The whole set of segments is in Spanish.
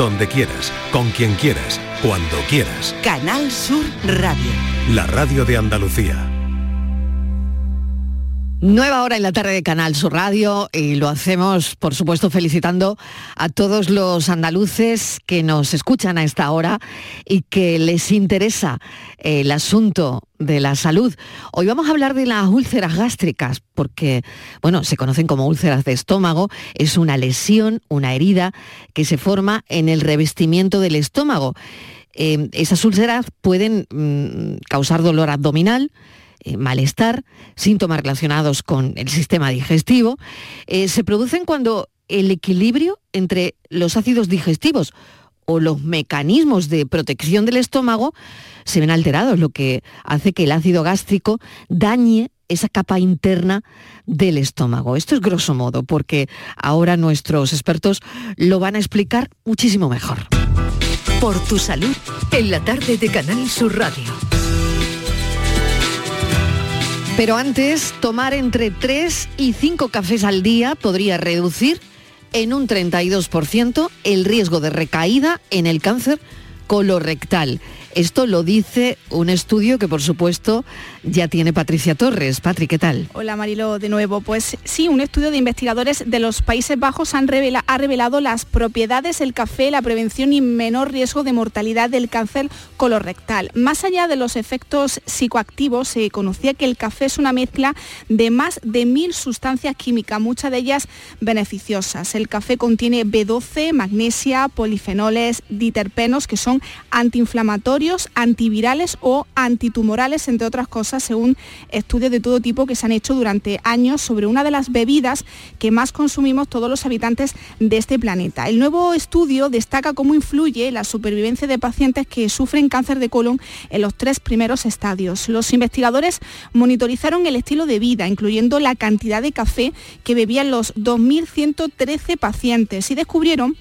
donde quieras, con quien quieras, cuando quieras. Canal Sur Radio. La radio de Andalucía. Nueva hora en la tarde de Canal Sur Radio y lo hacemos, por supuesto, felicitando a todos los andaluces que nos escuchan a esta hora y que les interesa el asunto de la salud. Hoy vamos a hablar de las úlceras gástricas, porque, bueno, se conocen como úlceras de estómago. Es una lesión, una herida que se forma en el revestimiento del estómago. Eh, esas úlceras pueden mm, causar dolor abdominal, eh, malestar, síntomas relacionados con el sistema digestivo, eh, se producen cuando el equilibrio entre los ácidos digestivos o los mecanismos de protección del estómago se ven alterados, lo que hace que el ácido gástrico dañe esa capa interna del estómago. Esto es grosso modo, porque ahora nuestros expertos lo van a explicar muchísimo mejor. Por tu salud, en la tarde de Canal Sur Radio. Pero antes, tomar entre 3 y 5 cafés al día podría reducir en un 32% el riesgo de recaída en el cáncer colorectal. Esto lo dice un estudio que por supuesto ya tiene Patricia Torres. Patri, ¿qué tal? Hola Marilo, de nuevo. Pues sí, un estudio de investigadores de los Países Bajos ha revelado las propiedades del café, la prevención y menor riesgo de mortalidad del cáncer colorectal. Más allá de los efectos psicoactivos, se conocía que el café es una mezcla de más de mil sustancias químicas, muchas de ellas beneficiosas. El café contiene B12, magnesia, polifenoles, diterpenos, que son antiinflamatorios antivirales o antitumorales, entre otras cosas, según estudios de todo tipo que se han hecho durante años sobre una de las bebidas que más consumimos todos los habitantes de este planeta. El nuevo estudio destaca cómo influye la supervivencia de pacientes que sufren cáncer de colon en los tres primeros estadios. Los investigadores monitorizaron el estilo de vida, incluyendo la cantidad de café que bebían los 2.113 pacientes y descubrieron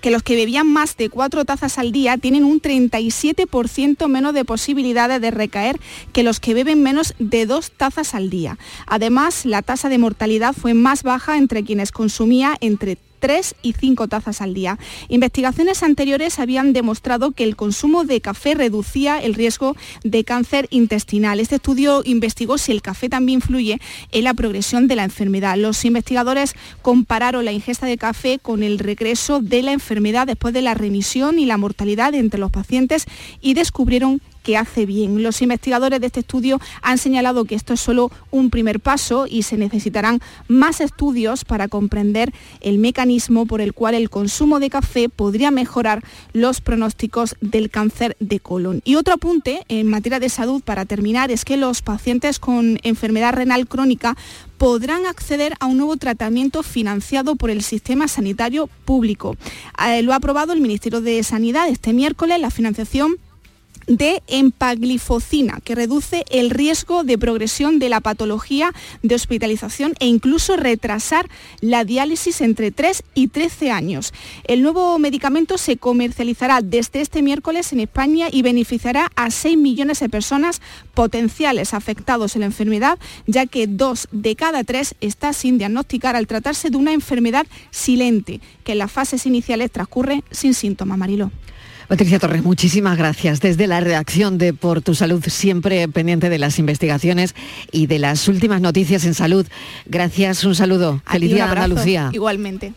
que los que bebían más de cuatro tazas al día tienen un 37% menos de posibilidades de recaer que los que beben menos de dos tazas al día. Además, la tasa de mortalidad fue más baja entre quienes consumía entre 3 y 5 tazas al día. Investigaciones anteriores habían demostrado que el consumo de café reducía el riesgo de cáncer intestinal. Este estudio investigó si el café también influye en la progresión de la enfermedad. Los investigadores compararon la ingesta de café con el regreso de la enfermedad después de la remisión y la mortalidad entre los pacientes y descubrieron que hace bien. Los investigadores de este estudio han señalado que esto es solo un primer paso y se necesitarán más estudios para comprender el mecanismo por el cual el consumo de café podría mejorar los pronósticos del cáncer de colon. Y otro apunte en materia de salud para terminar es que los pacientes con enfermedad renal crónica podrán acceder a un nuevo tratamiento financiado por el sistema sanitario público. Eh, lo ha aprobado el Ministerio de Sanidad este miércoles la financiación de empaglifocina, que reduce el riesgo de progresión de la patología de hospitalización e incluso retrasar la diálisis entre 3 y 13 años. El nuevo medicamento se comercializará desde este miércoles en España y beneficiará a 6 millones de personas potenciales afectados en la enfermedad, ya que dos de cada tres está sin diagnosticar al tratarse de una enfermedad silente, que en las fases iniciales transcurre sin síntomas, Marilo. Patricia Torres, muchísimas gracias. Desde la redacción de Por tu Salud, siempre pendiente de las investigaciones y de las últimas noticias en salud. Gracias, un saludo. Feliz día, Andalucía. Igualmente.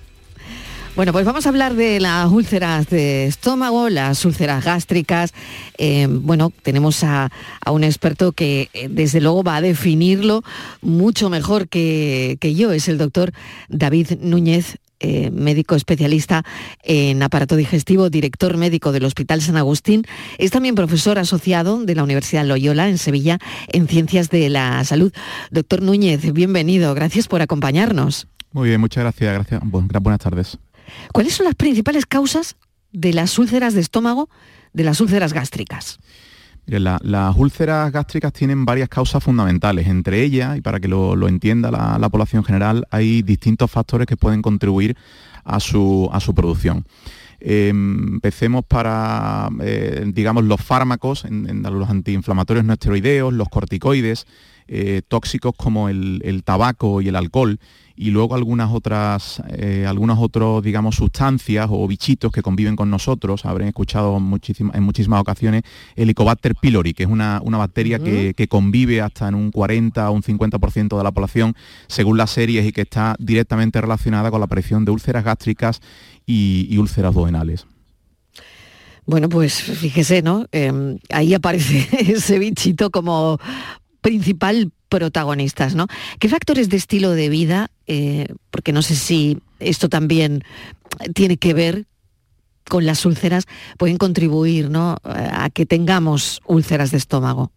Bueno, pues vamos a hablar de las úlceras de estómago, las úlceras gástricas. Eh, bueno, tenemos a, un experto que eh, desde luego va a definirlo mucho mejor que, que yo. Es el doctor David Núñez eh, médico especialista en aparato digestivo, director médico del Hospital San Agustín. Es también profesor asociado de la Universidad Loyola en Sevilla en Ciencias de la Salud. Doctor Núñez, bienvenido. Gracias por acompañarnos. Muy bien, muchas gracias. gracias. buenas tardes. ¿Cuáles son las principales causas de las úlceras de estómago, de las úlceras gástricas? Las úlceras gástricas tienen varias causas fundamentales. Entre ellas, y para que lo, entienda la, población general, hay distintos factores que pueden contribuir a su, producción. Em, empecemos para, eh, digamos, los fármacos, en, los antiinflamatorios no esteroideos, los corticoides, tóxicos como el, tabaco y el alcohol y luego algunas otras, eh, algunas otros, digamos, sustancias o bichitos que conviven con nosotros. Habrán escuchado en muchísimas ocasiones el Helicobacter pylori, que es una, bacteria que, convive hasta en un 40 o un 50% de la población, según las series, y que está directamente relacionada con la aparición de úlceras gástricas y, úlceras duodenales. Bueno, pues fíjese, ¿no? Em, ahí aparece ese bichito como principal protagonistas, ¿no? ¿Qué factores de estilo de vida, eh, porque no sé si esto también tiene que ver con las úlceras, pueden contribuir ¿no? a que tengamos úlceras de estómago?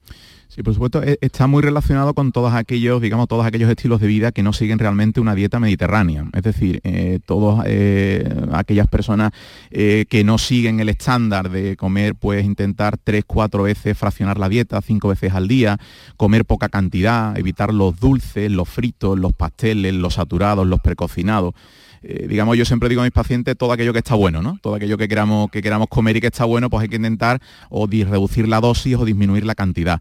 Sí, por supuesto, e, está muy relacionado con todos aquellos, digamos, todos aquellos estilos de vida que no siguen realmente una dieta mediterránea. Es decir, eh, todas eh, aquellas personas eh, que no siguen el estándar de comer, pues intentar tres, cuatro veces fraccionar la dieta, cinco veces al día, comer poca cantidad, evitar los dulces, los fritos, los pasteles, los saturados, los precocinados. digamos, yo siempre digo a mis pacientes todo aquello que está bueno, ¿no? Todo aquello que queramos, que queramos comer y que está bueno, pues hay que intentar o reducir la dosis o disminuir la cantidad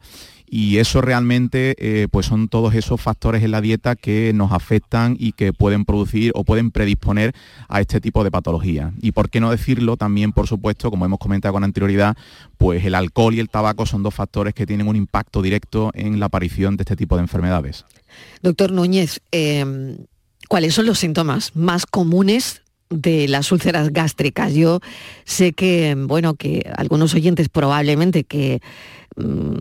y eso realmente eh, pues son todos esos factores en la dieta que nos afectan y que pueden producir o pueden predisponer a este tipo de patología. Y por qué no decirlo también, por supuesto, como hemos comentado con anterioridad, pues el alcohol y el tabaco son dos factores que tienen un impacto directo en la aparición de este tipo de enfermedades. Doctor Núñez, em, ¿cuáles son los síntomas más comunes de las úlceras gástricas. Yo sé que, bueno, que algunos oyentes probablemente que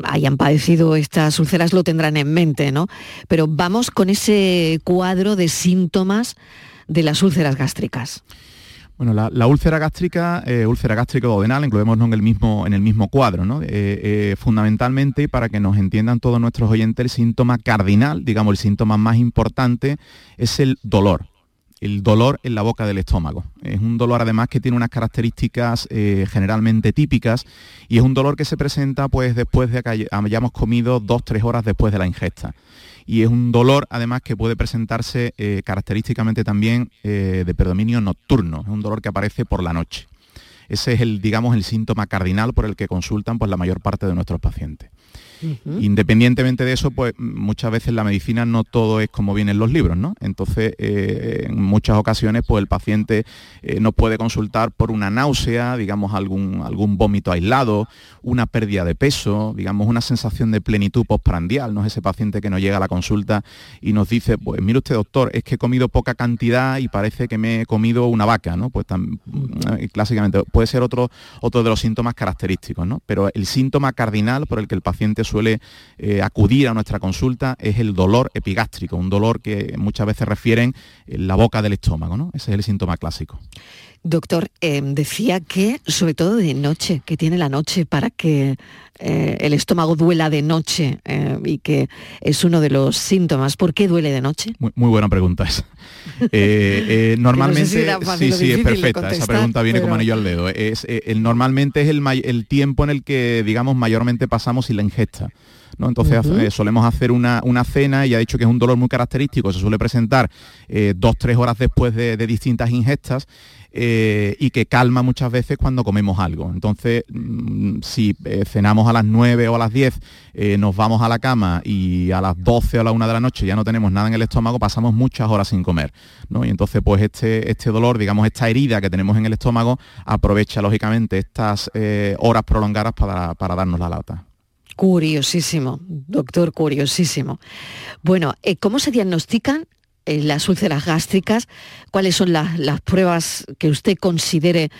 hayan padecido estas úlceras lo tendrán en mente, ¿no? Pero vamos con ese cuadro de síntomas de las úlceras gástricas. Bueno, la, úlcera gástrica, eh, úlcera gástrica duodenal, incluimos en, el mismo, en el mismo cuadro, ¿no? Eh, eh, fundamentalmente, para que nos entiendan todos nuestros oyentes, el síntoma cardinal, digamos el síntoma más importante, es el dolor el dolor en la boca del estómago. Es un dolor además que tiene unas características eh, generalmente típicas y es un dolor que se presenta pues después de que hayamos comido dos, tres horas después de la ingesta. Y es un dolor además que puede presentarse eh, característicamente también eh, de predominio nocturno, es un dolor que aparece por la noche. Ese es el, digamos, el síntoma cardinal por el que consultan pues, la mayor parte de nuestros pacientes. Independientemente de eso, pues muchas veces la medicina no todo es como vienen los libros, ¿no? Entonces, eh, en muchas ocasiones, pues el paciente eh, nos puede consultar por una náusea, digamos algún, algún vómito aislado, una pérdida de peso, digamos una sensación de plenitud postprandial, ¿no? Es ese paciente que nos llega a la consulta y nos dice, pues mire usted doctor, es que he comido poca cantidad y parece que me he comido una vaca, ¿no? Pues eh, clásicamente puede ser otro, otro de los síntomas característicos, ¿no? Pero el síntoma cardinal por el que el paciente suele eh, acudir a nuestra consulta es el dolor epigástrico, un dolor que muchas veces refieren en la boca del estómago, ¿no? Ese es el síntoma clásico. Doctor, eh, decía que sobre todo de noche, que tiene la noche para que eh, el estómago duela de noche y que es uno de los síntomas. ¿Por qué duele de noche? Muy, buena pregunta esa. normalmente, sí, sí, es perfecta. Esa pregunta viene como anillo al dedo. Es, normalmente es el, el tiempo en el que, digamos, mayormente pasamos sin la ingesta. Entonces eh, solemos hacer una, cena y ha dicho que es un dolor muy característico, se suele presentar eh, dos, tres horas después de, distintas ingestas eh, y que calma muchas veces cuando comemos algo. Entonces, mm, si cenamos a las 9 o a las 10, nos vamos a la cama y a las 12 o a la 1 de la noche ya no tenemos nada en el estómago, pasamos muchas horas sin comer. Y entonces, pues este, este dolor, digamos, esta herida que tenemos en el estómago, aprovecha lógicamente estas horas prolongadas para, para darnos la lata. Curiosísimo, doctor, curiosísimo. Bueno, eh, ¿cómo se diagnostican eh, las úlceras gástricas? ¿Cuáles son las, pruebas que usted considere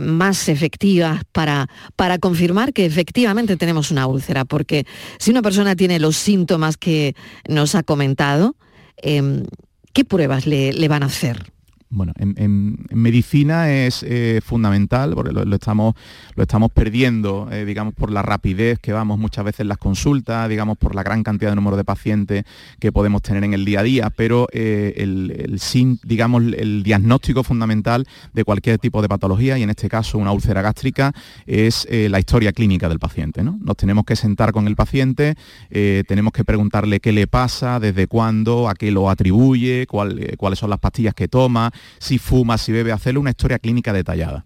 más efectivas para, para confirmar que efectivamente tenemos una úlcera? Porque si una persona tiene los síntomas que nos ha comentado, em, ¿qué pruebas le van a hacer? Bueno, en, medicina es eh, fundamental, porque lo, estamos, lo estamos perdiendo, eh, digamos, por la rapidez que vamos muchas veces las consultas, digamos, por la gran cantidad de número de pacientes que podemos tener en el día a día, pero eh, el, digamos, el diagnóstico fundamental de cualquier tipo de patología, y en este caso una úlcera gástrica, es la historia clínica del paciente. ¿no? Nos tenemos que sentar con el paciente, tenemos que preguntarle qué le pasa, desde cuándo, a qué lo atribuye, cuáles son las pastillas que toma, si fuma, si bebe, hacerle una historia clínica detallada.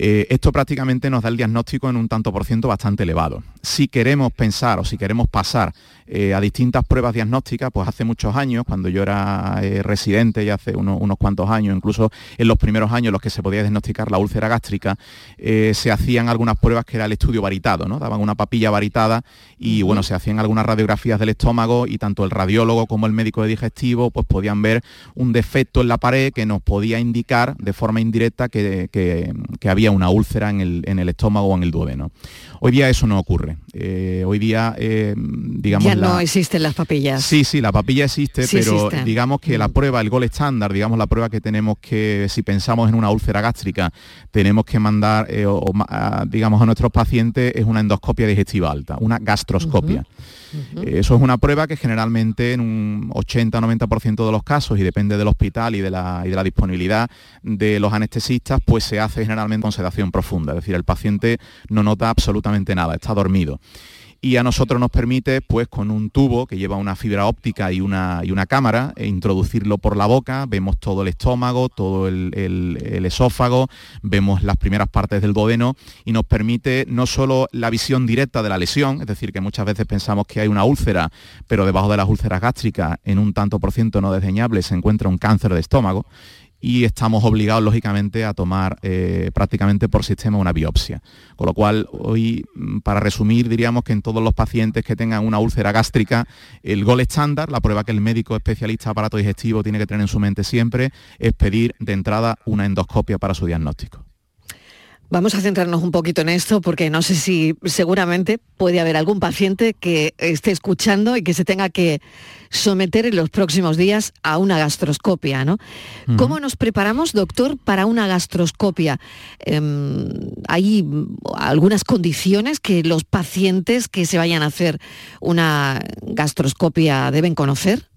Eh, esto prácticamente nos da el diagnóstico en un tanto por ciento bastante elevado. Si queremos pensar o si queremos pasar eh, a distintas pruebas diagnósticas, pues hace muchos años, cuando yo era eh, residente y hace unos cuantos años, incluso en los primeros años en los que se podía diagnosticar la úlcera gástrica, se hacían algunas pruebas que era el estudio varitado, ¿no? Daban una papilla varitada y bueno, se hacían algunas radiografías del estómago y tanto el radiólogo como el médico de digestivo pues podían ver un defecto en la pared que nos podía indicar de forma indirecta que, que había una úlcera en el, en el, estómago o en el duodeno. Hoy día eso no ocurre. Eh, hoy día, eh, digamos... Ya no existen las papillas. Sí, sí, la papilla existe, pero digamos que la mm. prueba, el gol estándar, digamos la prueba que tenemos que, si pensamos en una úlcera gástrica, tenemos que mandar, eh, digamos, a nuestros pacientes es una endoscopia digestiva alta, una gastroscopia. Eso es una prueba que generalmente en un 80-90% de los casos, y depende del hospital y de, la, y de la disponibilidad de los anestesistas, pues se hace generalmente con sedación profunda, es decir, el paciente no nota absolutamente nada, está dormido. Y a nosotros nos permite, pues con un tubo que lleva una fibra óptica y una, y una cámara, e introducirlo por la boca, vemos todo el estómago, todo el, esófago, vemos las primeras partes del duodeno y nos permite no solo la visión directa de la lesión, es decir, que muchas veces pensamos que hay una úlcera, pero debajo de las úlceras gástricas, en un tanto por ciento no desdeñable, se encuentra un cáncer de estómago, y estamos obligados, lógicamente, a tomar eh, prácticamente por sistema una biopsia. Con lo cual, hoy, mm, para resumir, diríamos que en todos los pacientes que tengan una úlcera gástrica, el gol estándar, la prueba que el médico especialista aparato digestivo tiene que tener en su mente siempre, es pedir de entrada una endoscopia para su diagnóstico. Vamos a centrarnos un poquito en esto porque no sé si seguramente puede haber algún paciente que esté escuchando y que se tenga que someter en los próximos días a una gastroscopia. ¿no? ¿Cómo nos preparamos, doctor, para una gastroscopia? Em, ¿Hay algunas condiciones que los pacientes que se vayan a hacer una gastroscopia deben conocer?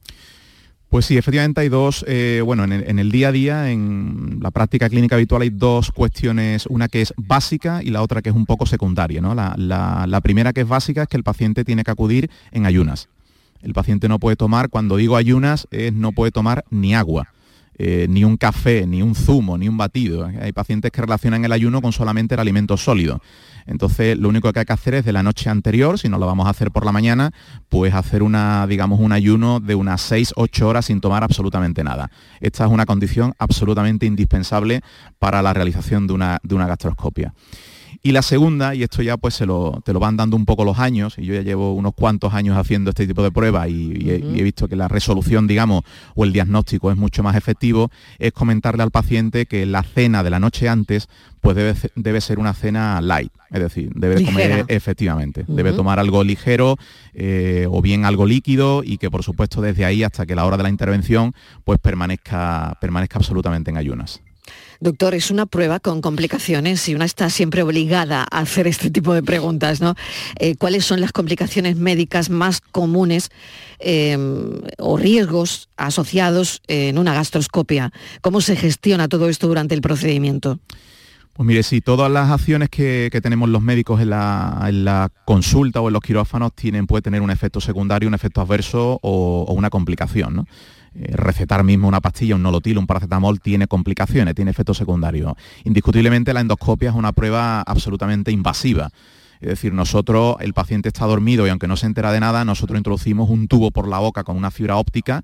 Pues sí, efectivamente hay dos, eh, bueno, en el, día a día, en la práctica clínica habitual hay dos cuestiones, una que es básica y la otra que es un poco secundaria. ¿no? La, primera que es básica es que el paciente tiene que acudir en ayunas. El paciente no puede tomar, cuando digo ayunas, es no puede tomar ni agua. Eh, ni un café, ni un zumo, ni un batido. Hay pacientes que relacionan el ayuno con solamente el alimento sólido. Entonces, lo único que hay que hacer es de la noche anterior, si no lo vamos a hacer por la mañana, pues hacer una, digamos, un ayuno de unas 6-8 horas sin tomar absolutamente nada. Esta es una condición absolutamente indispensable para la realización de una, de una gastroscopia. Y la segunda, y esto ya pues se lo, te lo van dando un poco los años, y yo ya llevo unos cuantos años haciendo este tipo de pruebas y, he, visto que la resolución, digamos, o el diagnóstico es mucho más efectivo, es comentarle al paciente que la cena de la noche antes pues debe, debe ser una cena light, es decir, debe comer efectivamente, debe tomar algo ligero eh, o bien algo líquido y que por supuesto desde ahí hasta que la hora de la intervención pues permanezca, permanezca absolutamente en ayunas. Doctor, es una prueba con complicaciones y una está siempre obligada a hacer este tipo de preguntas, ¿no? Eh, ¿Cuáles son las complicaciones médicas más comunes em, o riesgos asociados en una gastroscopia? ¿Cómo se gestiona todo esto durante el procedimiento? Pues mire, si todas las acciones que, tenemos los médicos en la, consulta o en los quirófanos tienen, puede tener un efecto secundario, un efecto adverso o, o una complicación, ¿no? Eh, recetar mismo una pastilla, un nolotil, un paracetamol, tiene complicaciones, tiene efectos secundarios. Indiscutiblemente la endoscopia es una prueba absolutamente invasiva. Es decir, nosotros, el paciente está dormido y aunque no se entera de nada, nosotros introducimos un tubo por la boca con una fibra óptica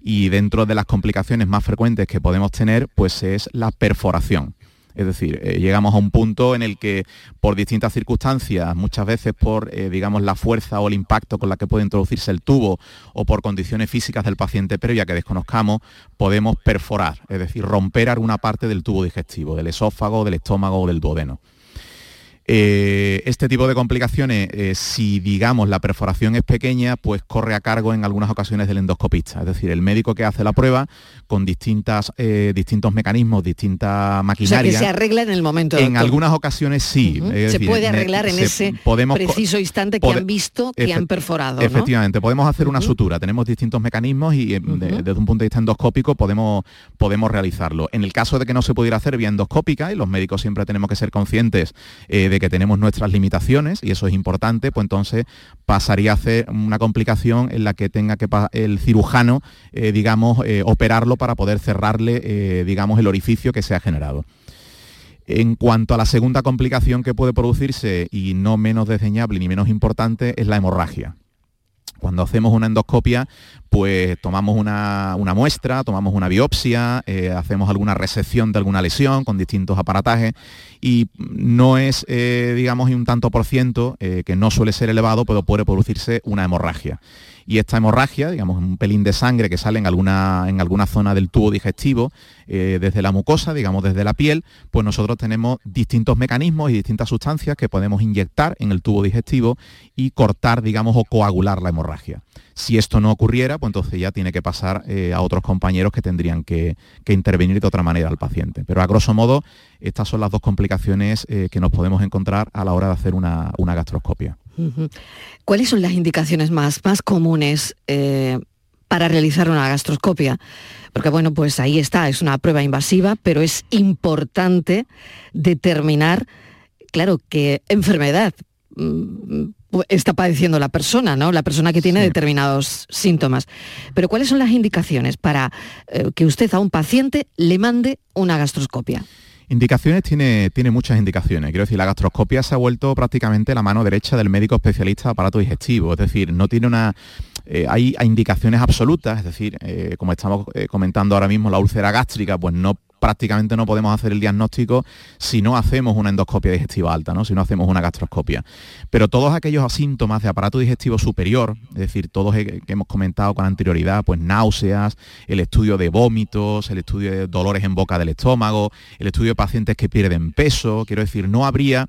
y dentro de las complicaciones más frecuentes que podemos tener, pues es la perforación. Es decir, eh, llegamos a un punto en el que por distintas circunstancias, muchas veces por, eh, digamos, la fuerza o el impacto con la que puede introducirse el tubo o por condiciones físicas del paciente previa que desconozcamos, podemos perforar, es decir, romper alguna parte del tubo digestivo, del esófago, del estómago o del duodeno. Eh, este tipo de complicaciones, eh, si digamos la perforación es pequeña, pues corre a cargo en algunas ocasiones del endoscopista, es decir, el médico que hace la prueba con distintas, eh, distintos mecanismos, distintas maquinarias. O sea, que se arregla en el momento. En algunas ocasiones sí. se puede arreglar en ese preciso instante que han visto que han perforado. Efectivamente, podemos hacer una sutura, tenemos distintos mecanismos y desde un punto de vista endoscópico podemos, podemos realizarlo. En el caso de que no se pudiera hacer vía endoscópica, y los médicos siempre tenemos que ser conscientes de que tenemos nuestras limitaciones, y eso es importante, pues entonces pasaría a ser una complicación en la que tenga que el cirujano, eh, digamos, eh, operarlo para poder cerrarle, eh, digamos, el orificio que se ha generado. En cuanto a la segunda complicación que puede producirse, y no menos desdeñable ni menos importante, es la hemorragia. Cuando hacemos una endoscopia, pues tomamos una, muestra, tomamos una biopsia, eh, hacemos alguna resección de alguna lesión con distintos aparatajes y no es, eh, digamos, un tanto por ciento, eh, que no suele ser elevado, pero puede producirse una hemorragia y esta hemorragia, digamos, un pelín de sangre que sale en alguna, en alguna zona del tubo digestivo, eh, desde la mucosa, digamos, desde la piel, pues nosotros tenemos distintos mecanismos y distintas sustancias que podemos inyectar en el tubo digestivo y cortar, digamos, o coagular la hemorragia. Si esto no ocurriera, pues entonces ya tiene que pasar eh, a otros compañeros que tendrían que, intervenir de otra manera al paciente. Pero a grosso modo, estas son las dos complicaciones eh, que nos podemos encontrar a la hora de hacer una, una gastroscopia. ¿Cuáles son las indicaciones más, más comunes eh, para realizar una gastroscopia? Porque bueno, pues ahí está, es una prueba invasiva, pero es importante determinar, claro, qué enfermedad mm, está padeciendo la persona, ¿no? La persona que tiene determinados síntomas. Pero ¿cuáles son las indicaciones para eh, que usted a un paciente le mande una gastroscopia? Indicaciones tiene, tiene muchas indicaciones. Quiero decir, la gastroscopia se ha vuelto prácticamente la mano derecha del médico especialista de aparato digestivo. Es decir, no tiene una... Eh, hay, indicaciones absolutas, es decir, eh, como estamos eh, comentando ahora mismo, la úlcera gástrica, pues no prácticamente no podemos hacer el diagnóstico si no hacemos una endoscopia digestiva alta, ¿no? si no hacemos una gastroscopia. Pero todos aquellos síntomas de aparato digestivo superior, es decir, todos que hemos comentado con anterioridad, pues náuseas, el estudio de vómitos, el estudio de dolores en boca del estómago, el estudio de pacientes que pierden peso, quiero decir, no habría...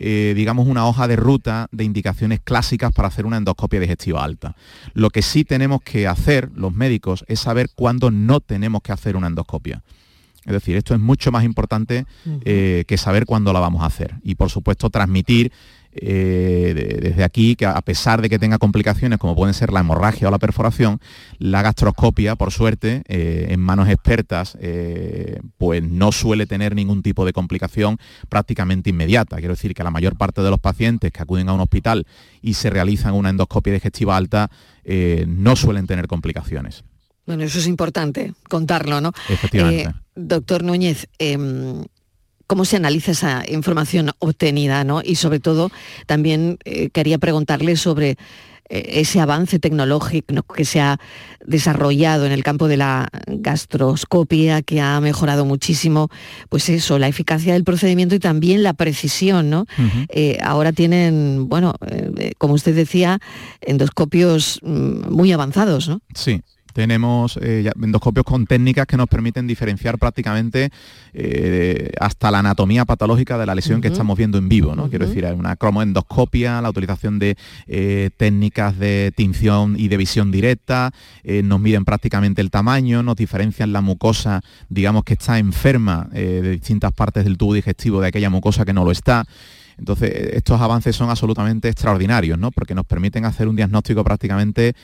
Eh, digamos, una hoja de ruta de indicaciones clásicas para hacer una endoscopia digestiva alta. Lo que sí tenemos que hacer los médicos es saber cuándo no tenemos que hacer una endoscopia. Es decir, esto es mucho más importante eh, que saber cuándo la vamos a hacer. Y por supuesto transmitir eh, desde aquí que a pesar de que tenga complicaciones como pueden ser la hemorragia o la perforación, la gastroscopia, por suerte, eh, en manos expertas, pues no suele tener ningún tipo de complicación prácticamente inmediata. Quiero decir que la mayor parte de los pacientes que acuden a un hospital y se realizan una endoscopia digestiva alta no suelen tener complicaciones. Bueno, eso es importante contarlo, ¿no? Efectivamente. Eh, doctor Núñez, em, ¿cómo se analiza esa información obtenida, ¿no? Y sobre todo, también eh, quería preguntarle sobre eh, ese avance tecnológico que se ha desarrollado en el campo de la gastroscopia, que ha mejorado muchísimo, pues eso, la eficacia del procedimiento y también la precisión, ¿no? ahora tienen, bueno, como usted decía, endoscopios mm, muy avanzados, ¿no? Sí, tenemos eh, endoscopios con técnicas que nos permiten diferenciar prácticamente eh, hasta la anatomía patológica de la lesión que estamos viendo en vivo. ¿no? Quiero decir, una cromoendoscopia, la utilización de eh, técnicas de tinción y de visión directa, nos miden prácticamente el tamaño, nos diferencian la mucosa, digamos que está enferma de distintas partes del tubo digestivo de aquella mucosa que no lo está. Entonces, estos avances son absolutamente extraordinarios, ¿no? porque nos permiten hacer un diagnóstico prácticamente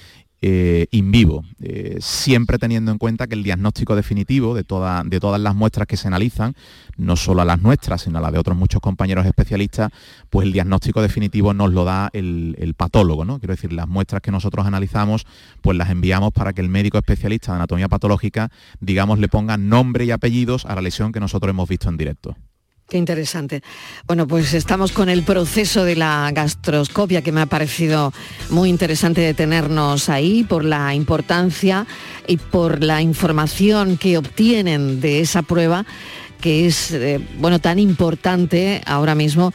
eh, in vivo, eh, siempre teniendo en cuenta que el diagnóstico definitivo de, de todas las muestras que se analizan, no solo a las nuestras, sino a las de otros muchos compañeros especialistas, pues el diagnóstico definitivo nos lo da el, patólogo, ¿no? Quiero decir, las muestras que nosotros analizamos, pues las enviamos para que el médico especialista de anatomía patológica, digamos, le ponga nombre y apellidos a la lesión que nosotros hemos visto en directo. Qué interesante. Bueno, pues estamos con el proceso de la gastroscopia que me ha parecido muy interesante detenernos ahí por la importancia y por la información que obtienen de esa prueba que es eh, bueno tan importante ahora mismo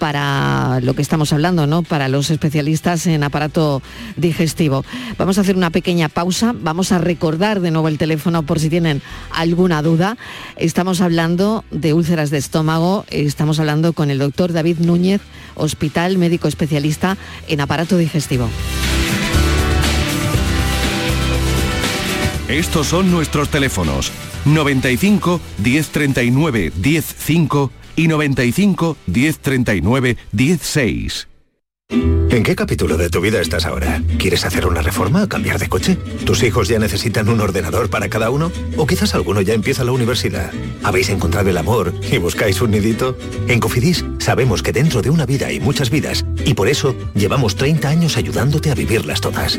para lo que estamos hablando, ¿no? Para los especialistas en aparato digestivo. Vamos a hacer una pequeña pausa, vamos a recordar de nuevo el teléfono por si tienen alguna duda. Estamos hablando de úlceras de estómago, estamos hablando con el doctor David Núñez, hospital médico especialista en aparato digestivo. Estos son nuestros teléfonos 95 1039 105 y 95 1039 16. ¿En qué capítulo de tu vida estás ahora? ¿Quieres hacer una reforma o cambiar de coche? ¿Tus hijos ya necesitan un ordenador para cada uno? ¿O quizás alguno ya empieza la universidad? ¿Habéis encontrado el amor y buscáis un nidito? En Cofidis sabemos que dentro de una vida hay muchas vidas y por eso llevamos 30 años ayudándote a vivirlas todas.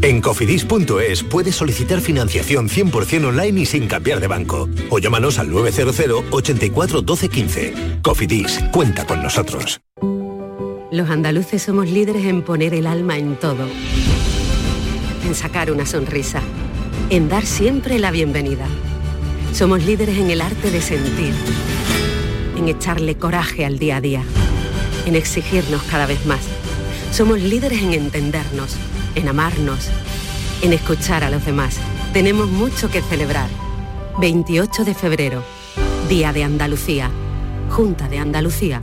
En cofidis.es puedes solicitar financiación 100% online y sin cambiar de banco. O llámanos al 900 84 12 15. Cofidis, cuenta con nosotros. Los andaluces somos líderes en poner el alma en todo. En sacar una sonrisa. En dar siempre la bienvenida. Somos líderes en el arte de sentir. En echarle coraje al día a día. En exigirnos cada vez más. Somos líderes en entendernos en amarnos, en escuchar a los demás. Tenemos mucho que celebrar. 28 de febrero, Día de Andalucía, Junta de Andalucía.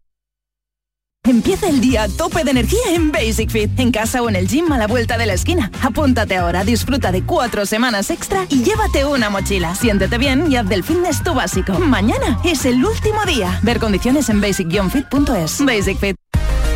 Empieza el día a tope de energía en Basic Fit, en casa o en el gym a la vuelta de la esquina. Apúntate ahora, disfruta de cuatro semanas extra y llévate una mochila. Siéntete bien y haz del fitness tu básico. Mañana es el último día. Ver condiciones en basic-fit.es. Basic Fit.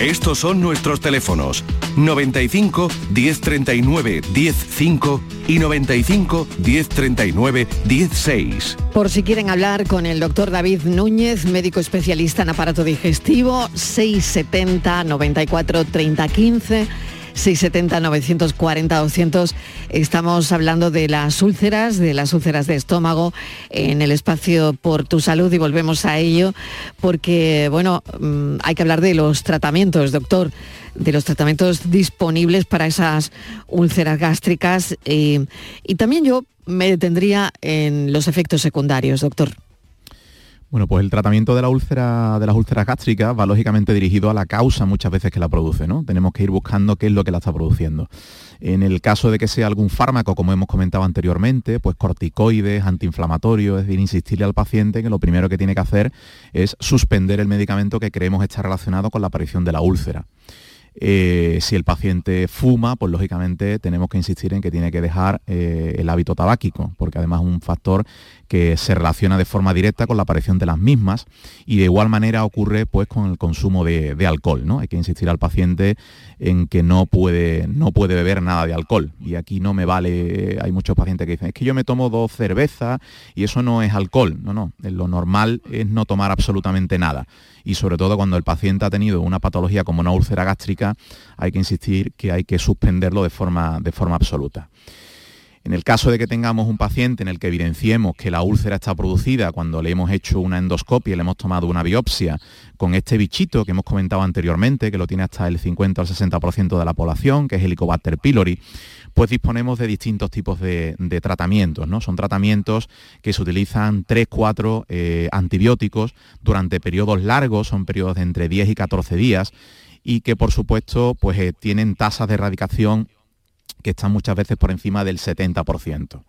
Estos son nuestros teléfonos 95 1039 105 y 95 1039 16. Por si quieren hablar con el doctor David Núñez, médico especialista en aparato digestivo, 670 94 30 15. 670-940-200. Estamos hablando de las úlceras, de las úlceras de estómago en el espacio por tu salud y volvemos a ello porque, bueno, mm, hay que hablar de los tratamientos, doctor, de los tratamientos disponibles para esas úlceras gástricas y, y también yo me detendría en los efectos secundarios, doctor. Bueno, pues el tratamiento de la úlcera, de las úlceras gástricas va lógicamente dirigido a la causa muchas veces que la produce, ¿no? Tenemos que ir buscando qué es lo que la está produciendo. En el caso de que sea algún fármaco, como hemos comentado anteriormente, pues corticoides, antiinflamatorios, es decir, insistirle al paciente que lo primero que tiene que hacer es suspender el medicamento que creemos está relacionado con la aparición de la úlcera. Eh, si el paciente fuma, pues lógicamente tenemos que insistir en que tiene que dejar eh, el hábito tabáquico, porque además es un factor que se relaciona de forma directa con la aparición de las mismas y de igual manera ocurre pues con el consumo de, alcohol. ¿no? Hay que insistir al paciente en que no puede, no puede beber nada de alcohol. Y aquí no me vale, hay muchos pacientes que dicen, es que yo me tomo dos cervezas y eso no es alcohol. No, no, lo normal es no tomar absolutamente nada. Y sobre todo cuando el paciente ha tenido una patología como una úlcera gástrica, hay que insistir que hay que suspenderlo de forma, de forma absoluta. En el caso de que tengamos un paciente en el que evidenciemos que la úlcera está producida cuando le hemos hecho una endoscopia, le hemos tomado una biopsia con este bichito que hemos comentado anteriormente, que lo tiene hasta el 50 o el 60% de la población, que es Helicobacter pylori, pues disponemos de distintos tipos de, tratamientos. ¿no? Son tratamientos que se utilizan 3-4 eh, antibióticos durante periodos largos, son periodos de entre 10 y 14 días, y que por supuesto pues, eh, tienen tasas de erradicación que están muchas veces por encima del 70%.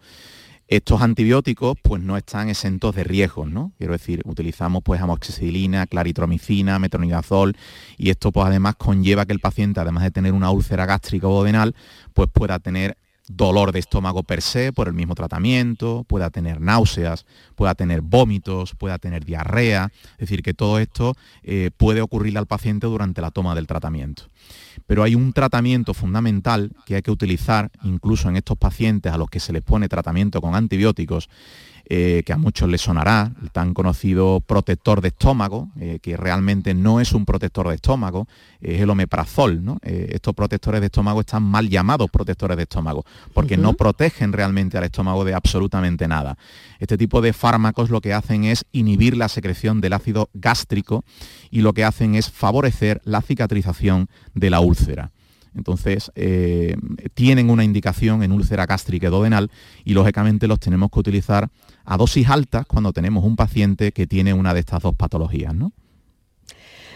Estos antibióticos pues no están exentos de riesgos, ¿no? Quiero decir, utilizamos pues amoxicilina, claritromicina, metronidazol y esto pues además conlleva que el paciente, además de tener una úlcera gástrica o adenal, pues pueda tener dolor de estómago per se por el mismo tratamiento, pueda tener náuseas, pueda tener vómitos, pueda tener diarrea, es decir, que todo esto eh, puede ocurrirle al paciente durante la toma del tratamiento. Pero hay un tratamiento fundamental que hay que utilizar incluso en estos pacientes a los que se les pone tratamiento con antibióticos eh, que a muchos les sonará, el tan conocido protector de estómago, eh, que realmente no es un protector de estómago, es el omeprazol. Eh, estos protectores de estómago están mal llamados protectores de estómago, porque no protegen realmente al estómago de absolutamente nada. Este tipo de fármacos lo que hacen es inhibir la secreción del ácido gástrico y lo que hacen es favorecer la cicatrización de la úlcera. Entonces, tienen una indicación en úlcera gástrica duodenal y lógicamente los tenemos que utilizar a dosis altas cuando tenemos un paciente que tiene una de estas dos patologías, ¿no?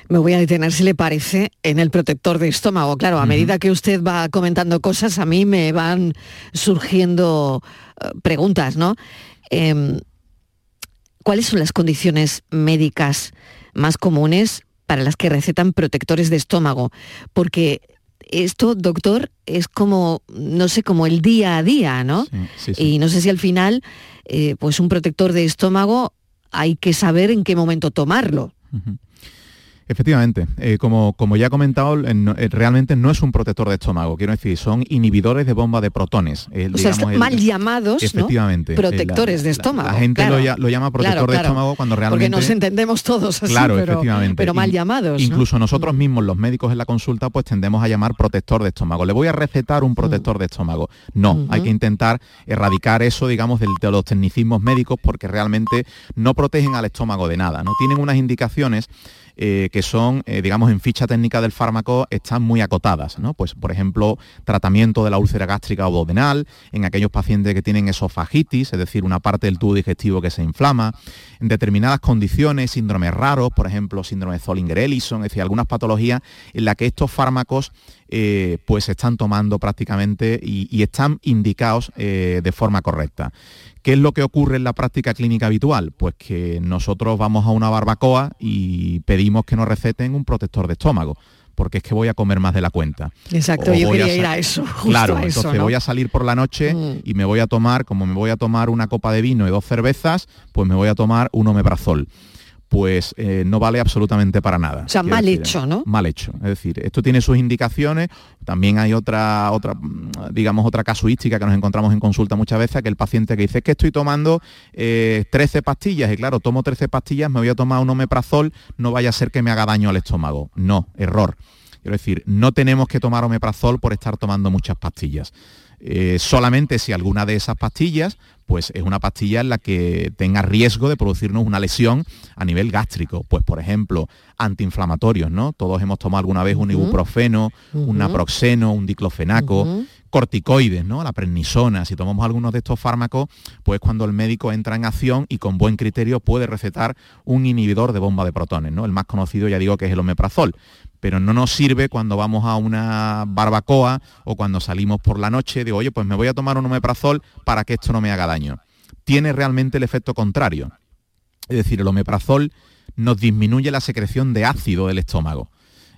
Me voy a detener, si le parece, en el protector de estómago. Claro, a medida que usted va comentando cosas, a mí me van surgiendo eh, preguntas, ¿no? Em, ¿Cuáles son las condiciones médicas más comunes para las que recetan protectores de estómago? Porque esto, doctor, es como, no sé, como el día a día, ¿no? Y no sé si al final eh, pues un protector de estómago hay que saber en qué momento tomarlo. Efectivamente, eh, como, como, ya he comentado, eh, realmente no es un protector de estómago, quiero decir, son inhibidores de bomba de protones. o sea, mal llamados efectivamente, protectores de estómago. La, gente lo, llama protector de estómago cuando realmente... Porque nos entendemos todos así, claro, pero, efectivamente. pero mal llamados. Incluso nosotros mismos, los médicos en la consulta, pues tendemos a llamar protector de estómago. Le voy a recetar un protector de estómago. No, hay que intentar erradicar eso, digamos, de los tecnicismos médicos porque realmente no protegen al estómago de nada. No tienen unas indicaciones eh, que son, eh, digamos, en ficha técnica del fármaco están muy acotadas, ¿no? Pues, por ejemplo, tratamiento de la úlcera gástrica o duodenal, en aquellos pacientes que tienen esofagitis, es decir, una parte del tubo digestivo que se inflama, en determinadas condiciones, síndromes raros, por ejemplo, síndrome de Zollinger-Ellison, es decir, algunas patologías en las que estos fármacos eh, pues se están tomando prácticamente y, están indicados de forma correcta. ¿Qué es lo que ocurre en la práctica clínica habitual? Pues que nosotros vamos a una barbacoa y pedimos que nos receten un protector de estómago porque es que voy a comer más de la cuenta. Exacto, yo quería ir a eso. claro, entonces voy a salir por la noche mm. y me voy a tomar, como me voy a tomar una copa de vino y dos cervezas, pues me voy a tomar un omeprazol pues eh, no vale absolutamente para nada. O sea, mal hecho, ¿no? Mal hecho. Es decir, esto tiene sus indicaciones. También hay otra, otra, digamos, otra casuística que nos encontramos en consulta muchas veces, que el paciente que dice que estoy tomando 13 eh, pastillas, y claro, tomo 13 pastillas, me voy a tomar un omeprazol, no vaya a ser que me haga daño al estómago. No, error. Quiero decir, no tenemos que tomar omeprazol por estar tomando muchas pastillas. Eh, solamente si alguna de esas pastillas pues es una pastilla en la que tenga riesgo de producirnos una lesión a nivel gástrico. Pues por ejemplo, antiinflamatorios, ¿no? Todos hemos tomado alguna vez un ibuprofeno, un naproxeno, un diclofenaco, corticoides, ¿no? La prednisona. Si tomamos algunos de estos fármacos, pues cuando el médico entra en acción y con buen criterio puede recetar un inhibidor de bomba de protones, ¿no? El más conocido ya digo que es el omeprazol pero no nos sirve cuando vamos a una barbacoa o cuando salimos por la noche, digo, oye, pues me voy a tomar un omeprazol para que esto no me haga daño. Tiene realmente el efecto contrario. Es decir, el omeprazol nos disminuye la secreción de ácido del estómago.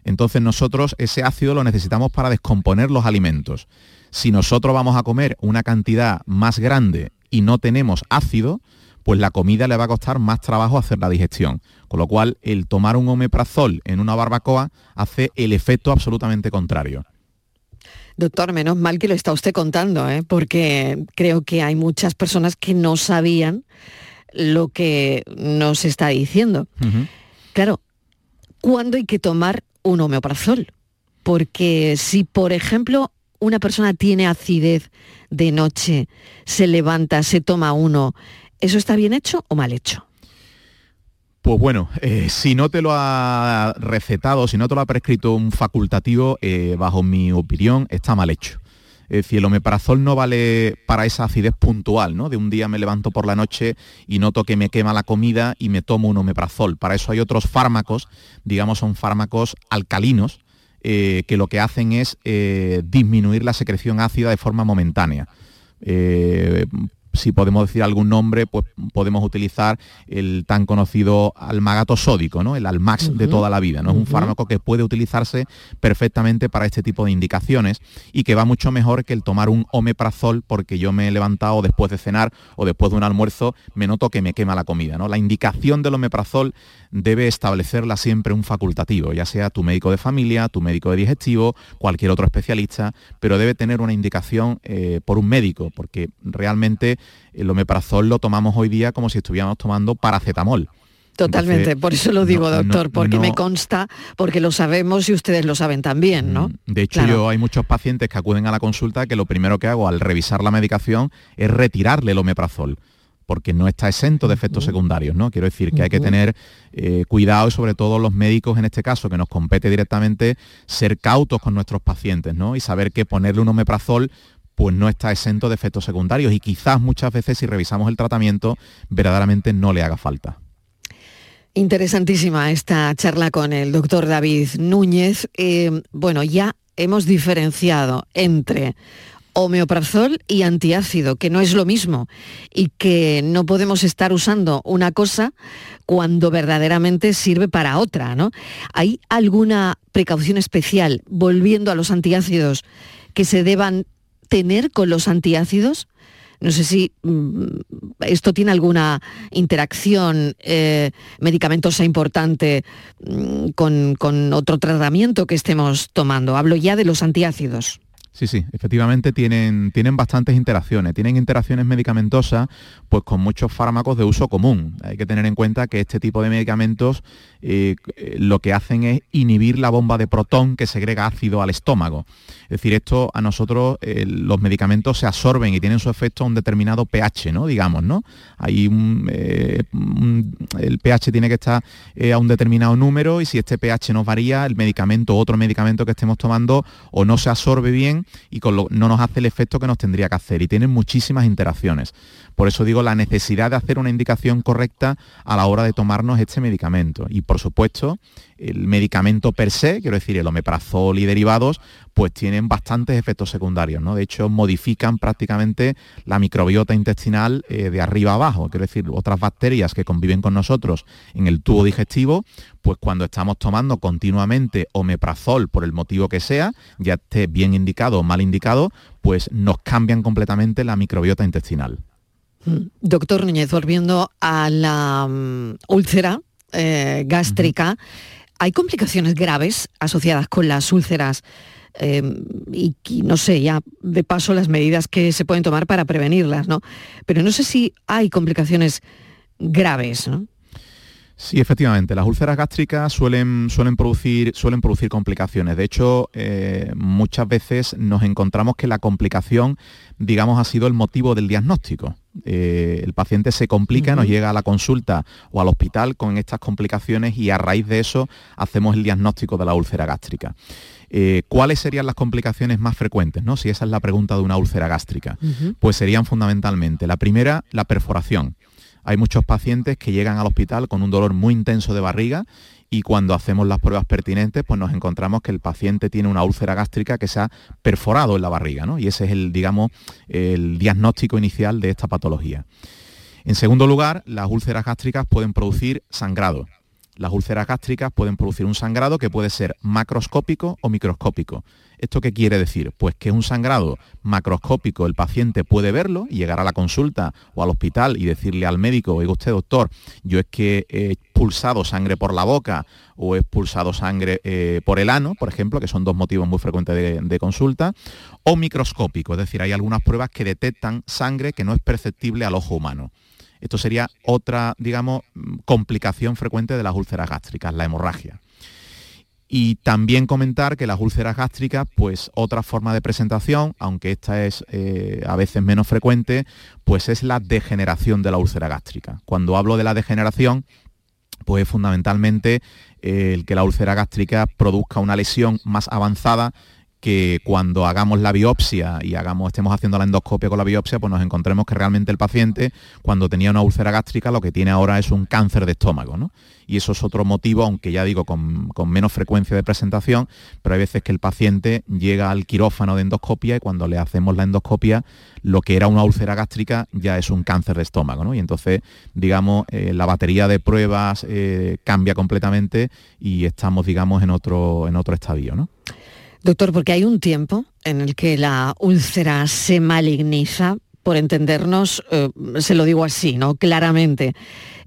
Entonces nosotros ese ácido lo necesitamos para descomponer los alimentos. Si nosotros vamos a comer una cantidad más grande y no tenemos ácido, pues la comida le va a costar más trabajo hacer la digestión. Con lo cual, el tomar un omeprazol en una barbacoa hace el efecto absolutamente contrario. Doctor, menos mal que lo está usted contando, ¿eh? porque creo que hay muchas personas que no sabían lo que nos está diciendo. Claro, ¿cuándo hay que tomar un omeprazol? Porque si, por ejemplo, una persona tiene acidez de noche, se levanta, se toma uno, ¿Eso está bien hecho o mal hecho? Pues bueno, eh, si no te lo ha recetado, si no te lo ha prescrito un facultativo, eh, bajo mi opinión, está mal hecho. Es decir, el omeprazol no vale para esa acidez puntual, ¿no? De un día me levanto por la noche y noto que me quema la comida y me tomo un omeprazol. Para eso hay otros fármacos, digamos, son fármacos alcalinos, eh, que lo que hacen es disminuir la secreción ácida de forma momentánea si podemos decir algún nombre, pues podemos utilizar el tan conocido almagato sódico, ¿no? el Almax de toda la vida. ¿no? Es un fármaco que puede utilizarse perfectamente para este tipo de indicaciones y que va mucho mejor que el tomar un omeprazol porque yo me he levantado después de cenar o después de un almuerzo, me noto que me quema la comida. ¿no? La indicación del omeprazol debe establecerla siempre un facultativo, ya sea tu médico de familia, tu médico de digestivo, cualquier otro especialista, pero debe tener una indicación eh, por un médico, porque realmente el omeprazol lo tomamos hoy día como si estuviéramos tomando paracetamol. Totalmente, por eso lo digo, doctor, porque me consta, porque lo sabemos y ustedes lo saben también, ¿no? Mm, de hecho, yo hay muchos pacientes que acuden a la consulta que lo primero que hago al revisar la medicación es retirarle el omeprazol porque no está exento de efectos secundarios, ¿no? Quiero decir que hay que tener eh, cuidado y sobre todo los médicos en este caso que nos compete directamente ser cautos con nuestros pacientes, ¿no? Y saber que ponerle un omeprazol pues no está exento de efectos secundarios y quizás muchas veces si revisamos el tratamiento verdaderamente no le haga falta. Interesantísima esta charla con el doctor David Núñez. Eh, bueno, ya hemos diferenciado entre homeoprazol y antiácido, que no es lo mismo y que no podemos estar usando una cosa cuando verdaderamente sirve para otra, ¿no? ¿Hay alguna precaución especial, volviendo a los antiácidos, que se deban tener con los antiácidos? No sé si mm, esto tiene alguna interacción eh, medicamentosa importante mm, con, con otro tratamiento que estemos tomando. Hablo ya de los antiácidos. Sí, sí, efectivamente tienen, tienen bastantes interacciones. Tienen interacciones medicamentosas pues con muchos fármacos de uso común. Hay que tener en cuenta que este tipo de medicamentos eh, lo que hacen es inhibir la bomba de protón que segrega ácido al estómago. Es decir, esto a nosotros eh, los medicamentos se absorben y tienen su efecto a un determinado pH, ¿no? Digamos, ¿no? Hay eh, el pH tiene que estar a un determinado número y si este pH nos varía, el medicamento, otro medicamento que estemos tomando o no se absorbe bien y no nos hace el efecto que nos tendría que hacer y tienen muchísimas interacciones. Por eso digo la necesidad de hacer una indicación correcta a la hora de tomarnos este medicamento. Y por supuesto, el medicamento per se, quiero decir, el omeprazol y derivados, pues tienen bastantes efectos secundarios, ¿no? De hecho, modifican prácticamente la microbiota intestinal eh, de arriba abajo, quiero decir, otras bacterias que conviven con nosotros en el tubo digestivo, pues cuando estamos tomando continuamente omeprazol por el motivo que sea, ya esté bien indicado o mal indicado, pues nos cambian completamente la microbiota intestinal. Mm. Doctor Núñez, volviendo a la mm, úlcera eh, gástrica, ¿hay complicaciones graves asociadas con las úlceras? Em, y, no sé, ya de paso las medidas que se pueden tomar para prevenirlas, ¿no? Pero no sé si hay complicaciones graves, ¿no? Sí, efectivamente, las úlceras gástricas suelen, suelen, producir, suelen producir complicaciones. De hecho, eh, muchas veces nos encontramos que la complicación, digamos, ha sido el motivo del diagnóstico. Eh, el paciente se complica, nos llega a la consulta o al hospital con estas complicaciones y a raíz de eso hacemos el diagnóstico de la úlcera gástrica. Eh, ¿Cuáles serían las complicaciones más frecuentes? ¿no? Si esa es la pregunta de una úlcera gástrica. Pues serían fundamentalmente, la primera, la perforación. Hay muchos pacientes que llegan al hospital con un dolor muy intenso de barriga y cuando hacemos las pruebas pertinentes, pues nos encontramos que el paciente tiene una úlcera gástrica que se ha perforado en la barriga, ¿no? Y ese es el, digamos, el diagnóstico inicial de esta patología. En segundo lugar, las úlceras gástricas pueden producir sangrado. Las úlceras gástricas pueden producir un sangrado que puede ser macroscópico o microscópico. ¿Esto qué quiere decir? Pues que un sangrado macroscópico el paciente puede verlo y llegar a la consulta o al hospital y decirle al médico, oiga usted doctor, yo es que he expulsado sangre por la boca o he expulsado sangre eh, por el ano, por ejemplo, que son dos motivos muy frecuentes de, de consulta, o microscópico, es decir, hay algunas pruebas que detectan sangre que no es perceptible al ojo humano. Esto sería otra, digamos, complicación frecuente de las úlceras gástricas, la hemorragia. Y también comentar que las úlceras gástricas, pues otra forma de presentación, aunque esta es eh, a veces menos frecuente, pues es la degeneración de la úlcera gástrica. Cuando hablo de la degeneración, pues fundamentalmente eh, el que la úlcera gástrica produzca una lesión más avanzada que cuando hagamos la biopsia y hagamos, estemos haciendo la endoscopia con la biopsia, pues nos encontremos que realmente el paciente, cuando tenía una úlcera gástrica, lo que tiene ahora es un cáncer de estómago, ¿no? Y eso es otro motivo, aunque ya digo, con, menos frecuencia de presentación, pero hay veces que el paciente llega al quirófano de endoscopia y cuando le hacemos la endoscopia, lo que era una úlcera gástrica ya es un cáncer de estómago, ¿no? Y entonces, digamos, eh, la batería de pruebas eh, cambia completamente y estamos, digamos, en otro, en otro estadio, ¿no? Doctor, porque hay un tiempo en el que la úlcera se maligniza, por entendernos, eh, se lo digo así, ¿no? Claramente.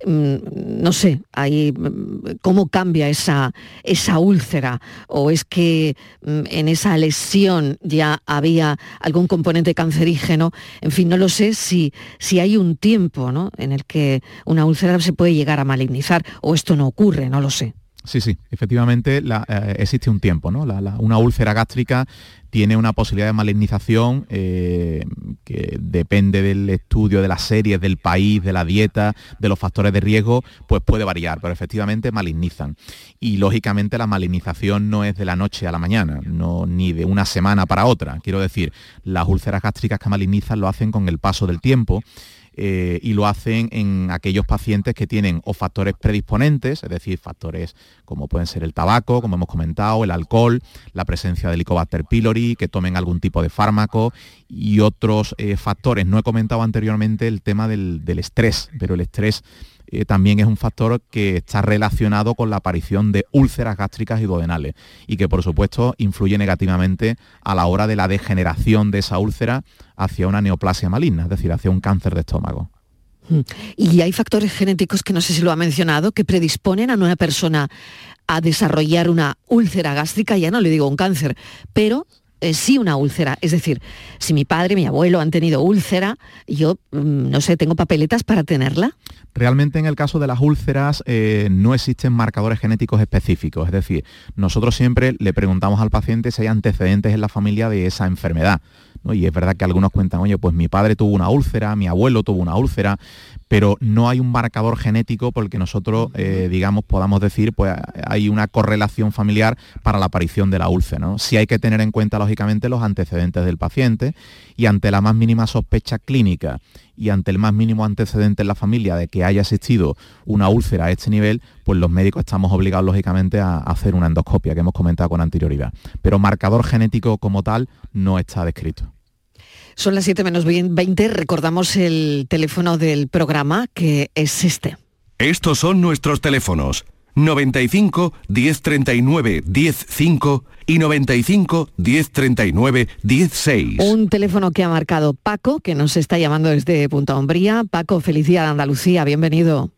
Mm, no sé, mm, ¿cómo cambia esa, esa úlcera? ¿O es que mm, en esa lesión ya había algún componente cancerígeno? En fin, no lo sé si, si hay un tiempo ¿no? en el que una úlcera se puede llegar a malignizar o esto no ocurre, no lo sé. Sí, sí, efectivamente eh, existe un tiempo, ¿no? una úlcera gástrica tiene una posibilidad de malignización eh, que depende del estudio, de las series, del país, de la dieta, de los factores de riesgo, pues puede variar, pero efectivamente malignizan. Y lógicamente la malignización no es de la noche a la mañana, no, ni de una semana para otra. Quiero decir, las úlceras gástricas que malignizan lo hacen con el paso del tiempo eh, y lo hacen en aquellos pacientes que tienen o factores predisponentes, es decir, factores como pueden ser el tabaco, como hemos comentado, el alcohol, la presencia de Helicobacter pylori, que tomen algún tipo de fármaco y otros eh, factores. No he comentado anteriormente el tema del estrés, pero el estrés eh, también es un factor que está relacionado con la aparición de úlceras gástricas y duodenales y que por supuesto influye negativamente a la hora de la degeneración de esa úlcera hacia una neoplasia maligna, es decir, hacia un cáncer de estómago. Mm. Y hay factores genéticos que no sé si lo ha mencionado, que predisponen a una persona a desarrollar una úlcera gástrica, ya no le digo un cáncer, pero eh, sí una úlcera. Es decir, si mi padre, mi abuelo han tenido úlcera, yo, mm, no sé, ¿tengo papeletas para tenerla? Realmente en el caso de las úlceras eh, no existen marcadores genéticos específicos, es decir, nosotros siempre le preguntamos al paciente si hay antecedentes en la familia de esa enfermedad. Y es verdad que algunos cuentan, oye, pues mi padre tuvo una úlcera, mi abuelo tuvo una úlcera, pero no hay un marcador genético porque nosotros, eh, digamos, podamos decir, pues hay una correlación familiar para la aparición de la úlcera. ¿no? Sí hay que tener en cuenta, lógicamente, los antecedentes del paciente y ante la más mínima sospecha clínica y ante el más mínimo antecedente en la familia de que haya existido una úlcera a este nivel, pues los médicos estamos obligados lógicamente a hacer una endoscopia que hemos comentado con anterioridad. Pero marcador genético como tal no está descrito. Son las 7 menos 20, recordamos el teléfono del programa que es este. Estos son nuestros teléfonos. 95 1039 105 y 95 1039 16. Un teléfono que ha marcado Paco, que nos está llamando desde Punta Umbría. Paco, felicidad Andalucía, bienvenido.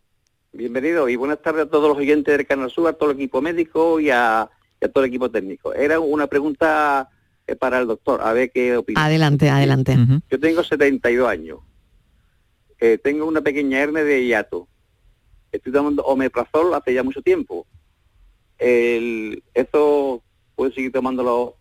Bienvenido y buenas tardes a todos los oyentes del Canal Sur, a todo el equipo médico y a, todo el equipo técnico. Era una pregunta para el doctor, a ver qué opina. Adelante, adelante. Yo tengo 72 años. Eh, tengo una pequeña hernia de hiato estoy tomando omeprazol hace ya mucho tiempo. El, ¿Eso puedo seguir tomándolo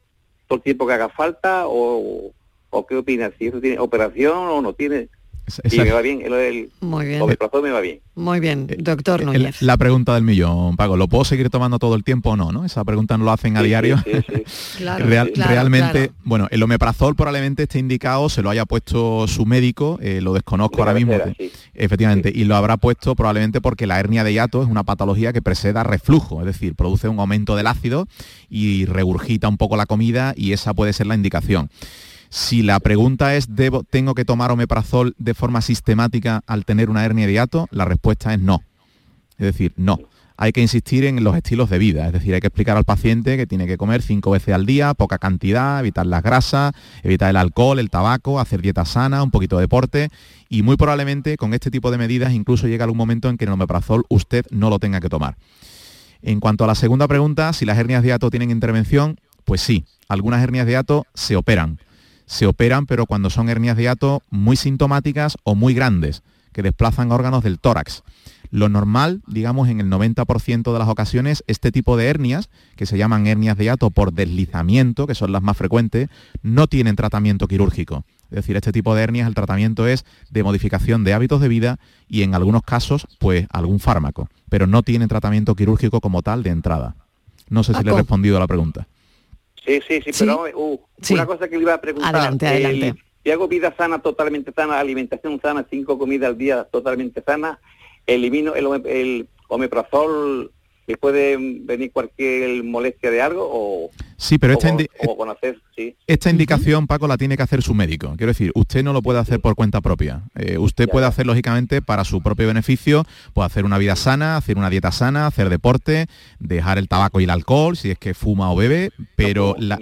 todo el tiempo que haga falta o, o qué opinas? ¿Si eso tiene operación o no tiene? Sí, me va bien. El, Muy bien. me va bien. Muy bien, eh, doctor Núñez. La, pregunta del millón, Pago, ¿lo puedo seguir tomando todo el tiempo o no? ¿no? Esa pregunta no lo hacen a diario. realmente, bueno, el omeprazol probablemente esté indicado, se lo haya puesto su médico, eh, lo desconozco ahora mismo. Efectivamente, y lo habrá puesto probablemente porque la hernia de hiato es una patología que precede a reflujo, es decir, produce un aumento del ácido y regurgita un poco la comida y esa puede ser la indicación. Si la pregunta es, ¿debo, ¿tengo que tomar omeprazol de forma sistemática al tener una hernia de hiato? La respuesta es no. Es decir, no. Hay que insistir en los estilos de vida, es decir, hay que explicar al paciente que tiene que comer cinco veces al día, poca cantidad, evitar las grasas, evitar el alcohol, el tabaco, hacer dieta sana, un poquito de deporte y muy probablemente con este tipo de medidas incluso llega algún momento en que el omeprazol usted no lo tenga que tomar. En cuanto a la segunda pregunta, si las hernias de hiato tienen intervención, pues sí, algunas hernias de hiato se operan se operan, pero cuando son hernias de hiato muy sintomáticas o muy grandes, que desplazan órganos del tórax. Lo normal, digamos, en el 90% de las ocasiones, este tipo de hernias, que se llaman hernias de hiato por deslizamiento, que son las más frecuentes, no tienen tratamiento quirúrgico. Es decir, este tipo de hernias, el tratamiento es de modificación de hábitos de vida y en algunos casos, pues algún fármaco, pero no tienen tratamiento quirúrgico como tal de entrada. No sé si le he respondido a la pregunta. Sí, sí, sí, pero uh, una cosa que le iba a preguntar. Adelante, adelante. si hago vida sana, totalmente sana, alimentación sana, cinco comidas al día totalmente sana, elimino el, el omeprazol ¿Y puede venir cualquier molestia de algo o, sí, pero esta, conocer, sí. esta indicación, Paco, la tiene que hacer su médico. Quiero decir, usted no lo puede hacer por cuenta propia. Eh, usted puede hacer, lógicamente, para su propio beneficio, puede hacer una vida sana, hacer una dieta sana, hacer deporte, dejar el tabaco y el alcohol, si es que fuma o bebe, pero la...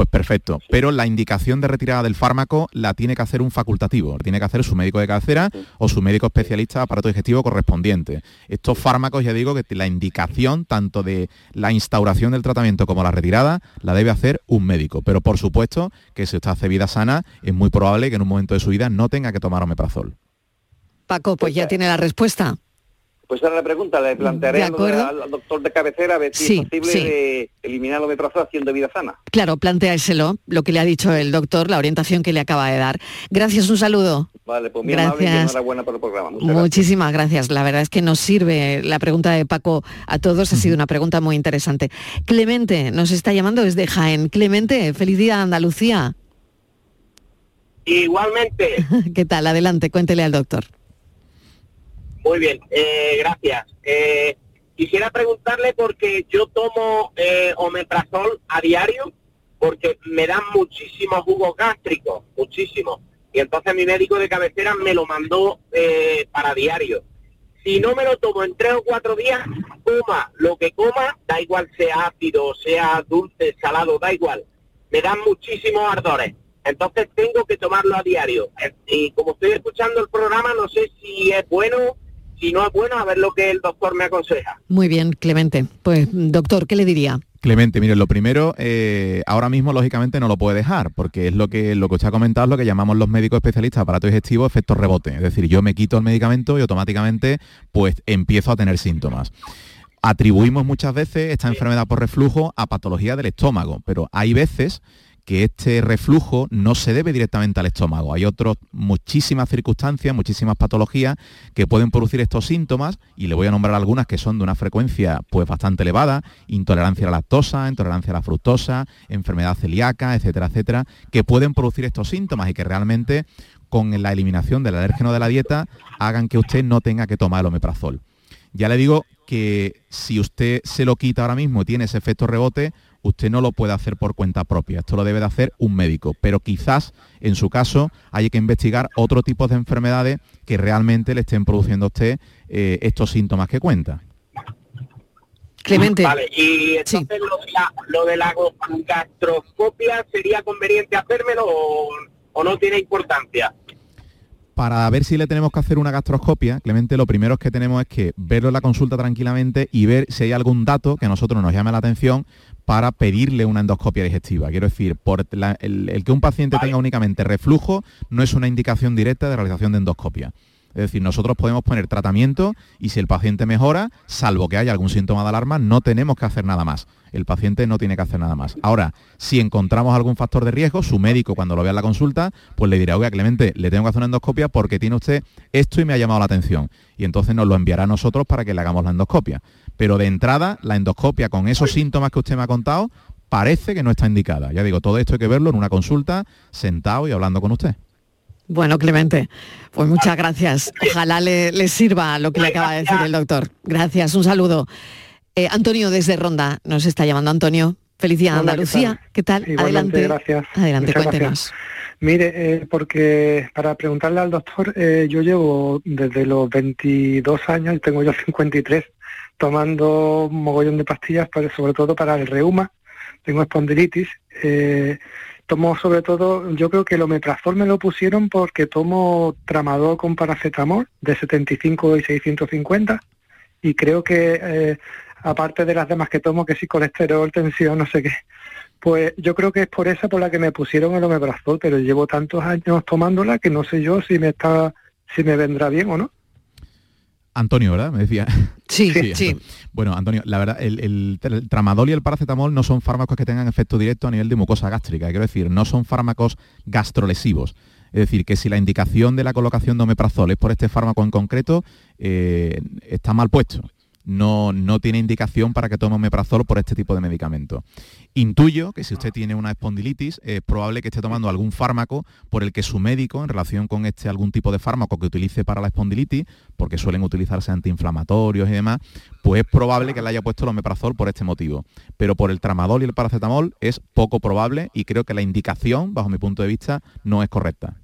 Pues perfecto, pero la indicación de retirada del fármaco la tiene que hacer un facultativo, tiene que hacer su médico de cabecera o su médico especialista de aparato digestivo correspondiente. Estos fármacos, ya digo, que la indicación tanto de la instauración del tratamiento como la retirada la debe hacer un médico, pero por supuesto que si usted hace vida sana, es muy probable que en un momento de su vida no tenga que tomar omeprazol. Paco, pues ya tiene la respuesta. Pues ahora la pregunta, le plantearé al, doctor de cabecera a ver si es posible eliminar el omeprazol haciendo vida sana. Claro, planteárselo, lo que le ha dicho el doctor, la orientación que le acaba de dar. Gracias, un saludo. Vale, pues muy gracias. amable y enhorabuena por el programa. Muchísimas gracias. La verdad es que nos sirve la pregunta de Paco a todos, ha sido una pregunta muy interesante. Clemente nos está llamando desde Jaén. Clemente, feliz día Andalucía. Igualmente. ¿Qué tal? Adelante, cuéntele al doctor. Muy bien, eh, gracias. Eh, quisiera preguntarle porque yo tomo eh, omeprazol a diario porque me dan muchísimos jugos gástricos, muchísimos. Y entonces mi médico de cabecera me lo mandó para diario. Si no me lo tomo en tres o cuatro días, coma lo que coma, da igual sea ácido, sea dulce, salado, da igual. Me dan muchísimos ardores. Entonces tengo que tomarlo a diario. Y como estoy escuchando el programa, no sé si es bueno si no es bueno, a ver lo que el doctor me aconseja. Muy bien, Clemente. Pues, doctor, ¿qué le diría? Clemente, mire, lo primero, eh, ahora mismo lógicamente no lo puede dejar, porque es lo que lo que usted ha comentado, es lo que llamamos los médicos especialistas aparato digestivo efecto rebote. Es decir, yo me quito el medicamento y automáticamente pues empiezo a tener síntomas. Atribuimos muchas veces esta enfermedad por reflujo a patología del estómago, pero hay veces que este reflujo no se debe directamente al estómago. Hay otras muchísimas circunstancias, muchísimas patologías que pueden producir estos síntomas y le voy a nombrar algunas que son de una frecuencia pues bastante elevada, intolerancia a la lactosa, intolerancia a la fructosa, enfermedad celíaca, etcétera, etcétera, que pueden producir estos síntomas y que realmente con la eliminación del alérgeno de la dieta hagan que usted no tenga que tomar el omeprazol. Ya le digo que si usted se lo quita ahora mismo y tiene ese efecto rebote, usted no lo puede hacer por cuenta propia, esto lo debe de hacer un médico, pero quizás en su caso haya que investigar otro tipo de enfermedades que realmente le estén produciendo a usted eh, estos síntomas que cuenta. Clemente. Vale, y entonces lo, de la, gastroscopia sería conveniente hacérmelo o no tiene importancia para ver si le tenemos que hacer una gastroscopia, Clemente, lo primero que tenemos es que verlo en la consulta tranquilamente y ver si hay algún dato que a nosotros nos llame la atención para pedirle una endoscopia digestiva. Quiero decir, por el, que un paciente tenga únicamente reflujo no es una indicación directa de realización de endoscopia. Es decir, nosotros podemos poner tratamiento y si el paciente mejora, salvo que haya algún síntoma de alarma, no tenemos que hacer nada más. El paciente no tiene que hacer nada más. Ahora, si encontramos algún factor de riesgo, su médico cuando lo vea en la consulta, pues le dirá, oiga Clemente, le tengo que hacer una endoscopia porque tiene usted esto y me ha llamado la atención. Y entonces nos lo enviará a nosotros para que le hagamos la endoscopia. Pero de entrada, la endoscopia con esos síntomas que usted me ha contado, parece que no está indicada. Ya digo, todo esto hay que verlo en una consulta, sentado y hablando con usted. Bueno, Clemente, pues muchas gracias. Ojalá le, sirva lo que le acaba de decir el doctor. Gracias, un saludo. Eh, Antonio desde Ronda nos está llamando. Antonio, felicidad Andalucía. ¿Qué tal? Adelante. Gracias. Adelante, cuéntenos. Mire, eh, porque para preguntarle al doctor, eh, yo llevo desde los 22 años, y tengo yo 53, tomando un mogollón de pastillas, sobre todo para el reuma. Tengo espondilitis tomo sobre todo, yo creo que el omeprazol me lo pusieron porque tomo tramador con paracetamol de 75 y 650 y creo que eh, aparte de las demás que tomo, que si colesterol, tensión, no sé qué, pues yo creo que es por esa por la que me pusieron el omeprazol, pero llevo tantos años tomándola que no sé yo si me está, si me vendrá bien o no. Antonio, ¿verdad? Me decía. Sí, sí. Bueno, Antonio, la verdad, el, tramadol y el paracetamol no son fármacos que tengan efecto directo a nivel de mucosa gástrica, quiero decir, no son fármacos gastrolesivos. Es decir, que si la indicación de la colocación de omeprazol es por este fármaco en concreto, eh, está mal puesto. No, no tiene indicación para que tome omeprazol por este tipo de medicamento. Intuyo que si usted tiene una espondilitis, es probable que esté tomando algún fármaco por el que su médico, en relación con este algún tipo de fármaco que utilice para la espondilitis, porque suelen utilizarse antiinflamatorios y demás, pues es probable que le haya puesto el omeprazol por este motivo. Pero por el tramadol y el paracetamol es poco probable y creo que la indicación, bajo mi punto de vista, no es correcta.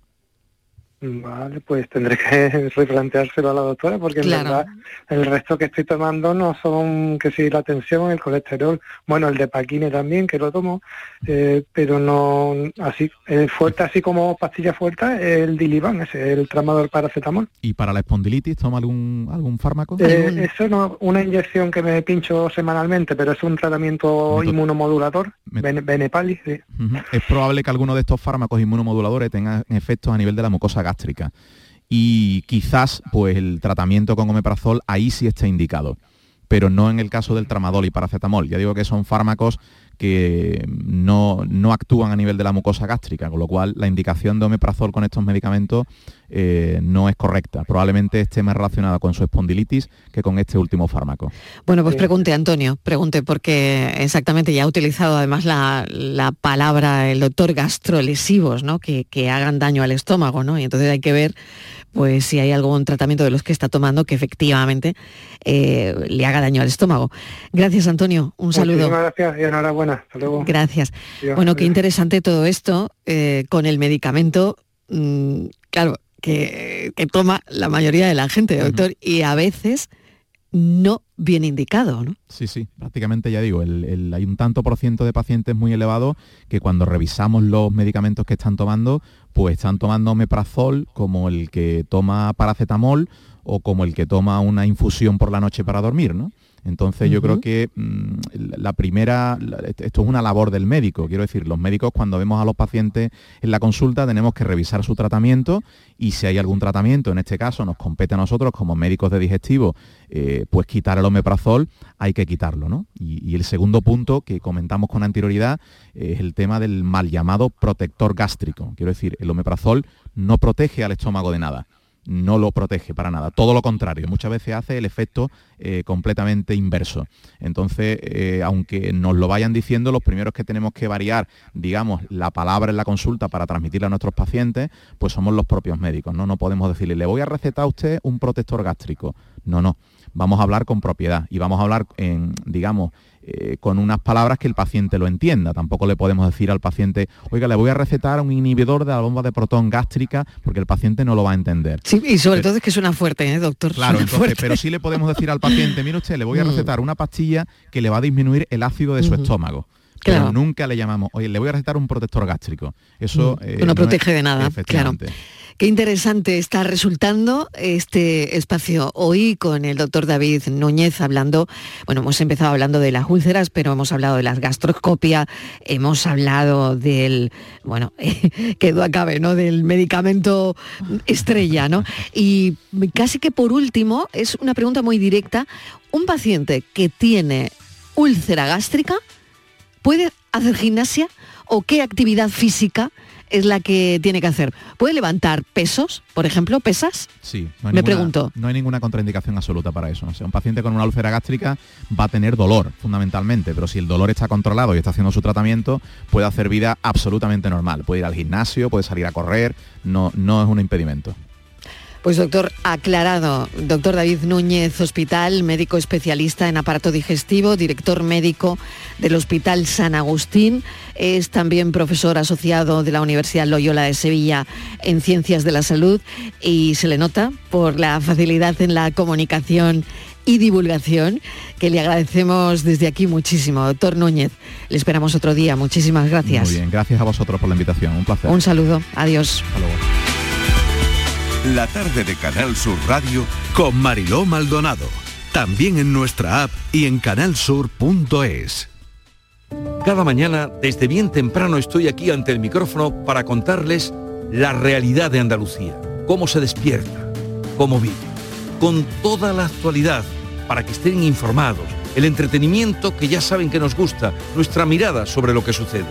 Vale, pues tendré que replanteárselo a la doctora porque en verdad el resto que estoy tomando no son que si la tensión, el colesterol, bueno, el de paquine también que lo tomo, eh, pero no así eh, fuerte así como pastilla fuerte el Diliban, ese el tramador paracetamol. ¿Y para la espondilitis toma algún algún fármaco? Eh, eso no, una inyección que me pincho semanalmente, pero es un tratamiento inmunomodulador, Benepalis. Es probable que alguno de estos fármacos inmunomoduladores tengan efectos a nivel de la mucosa gástrica. Y quizás pues el tratamiento con omeprazol ahí sí esté indicado, pero no en el caso del tramadol y paracetamol. Ya digo que son fármacos que no, actúan a nivel de la mucosa gástrica, con lo cual la indicación de omeprazol con estos medicamentos eh, no es correcta. Probablemente esté más relacionada con su espondilitis que con este último fármaco. Bueno, pues pregunte, Antonio, pregunte, porque exactamente ya ha utilizado además la, palabra el doctor gastrolesivos, ¿no? Que, que hagan daño al estómago, ¿no? Y entonces hay que ver pues si hay algún tratamiento de los que está tomando que efectivamente eh, le haga daño al estómago. Gracias, Antonio. Un saludo. gracias y enhorabuena. Hasta luego. Gracias. bueno, qué interesante todo esto eh, con el medicamento, mm, claro, que, toma la mayoría de la gente, doctor, y a veces no bien indicado, ¿no? Sí, sí, prácticamente ya digo, hay un tanto por ciento de pacientes muy elevados que cuando revisamos los medicamentos que están tomando, pues están tomando meprazol como el que toma paracetamol o como el que toma una infusión por la noche para dormir, ¿no? Entonces yo creo que mm, la primera, esto es una labor del médico, quiero decir, los médicos cuando vemos a los pacientes en la consulta tenemos que revisar su tratamiento y si hay algún tratamiento, en este caso nos compete a nosotros como médicos de digestivo, eh, pues quitar el omeprazol, hay que quitarlo, ¿no? Y, y, el segundo punto que comentamos con anterioridad es el tema del mal llamado protector gástrico. Quiero decir, el omeprazol no protege al estómago de nada no lo protege para nada. Todo lo contrario, muchas veces hace el efecto eh, completamente inverso. Entonces, eh, aunque nos lo vayan diciendo, los primeros que tenemos que variar, digamos, la palabra en la consulta para transmitirla a nuestros pacientes, pues somos los propios médicos. No, no podemos decirle, le voy a recetar a usted un protector gástrico. No, no. Vamos a hablar con propiedad y vamos a hablar en, digamos, eh, con unas palabras que el paciente lo entienda. Tampoco le podemos decir al paciente, oiga, le voy a recetar un inhibidor de la bomba de protón gástrica, porque el paciente no lo va a entender. Sí, y sobre todo es que suena fuerte, ¿eh, doctor? Claro, pero sí le podemos decir al paciente, mire usted, le voy a mm. recetar una pastilla que le va a disminuir el ácido de su estómago. Pero nunca le llamamos, oye, le voy a recetar un protector gástrico. Eso mm. eh, no, protege de nada, claro. Qué interesante está resultando este espacio hoy con el doctor David Núñez hablando, bueno, hemos empezado hablando de las úlceras, pero hemos hablado de las gastroscopia, hemos hablado del, bueno, que acabe, ¿no? Del medicamento estrella, ¿no? Y casi que por último, es una pregunta muy directa, un paciente que tiene úlcera gástrica, ¿puede hacer gimnasia o qué actividad física? es la que tiene que hacer. ¿Puede levantar pesos, por ejemplo, pesas? Sí, no hay me pregunto. No hay ninguna contraindicación absoluta para eso. O sea, un paciente con una úlcera gástrica va a tener dolor, fundamentalmente, pero si el dolor está controlado y está haciendo su tratamiento, puede hacer vida absolutamente normal. Puede ir al gimnasio, puede salir a correr, no, no es un impedimento. Pues doctor, aclarado, doctor David Núñez Hospital, médico especialista en aparato digestivo, director médico del Hospital San Agustín, es también profesor asociado de la Universidad Loyola de Sevilla en Ciencias de la Salud y se le nota por la facilidad en la comunicación y divulgación, que le agradecemos desde aquí muchísimo. Doctor Núñez, le esperamos otro día. Muchísimas gracias. Muy bien, gracias a vosotros por la invitación. Un placer. Un saludo. Adiós. La tarde de Canal Sur Radio con Mariló Maldonado. También en nuestra app y en canalsur.es. Cada mañana, desde bien temprano, estoy aquí ante el micrófono para contarles la realidad de Andalucía, cómo se despierta, cómo vive, con toda la actualidad, para que estén informados, el entretenimiento que ya saben que nos gusta, nuestra mirada sobre lo que sucede.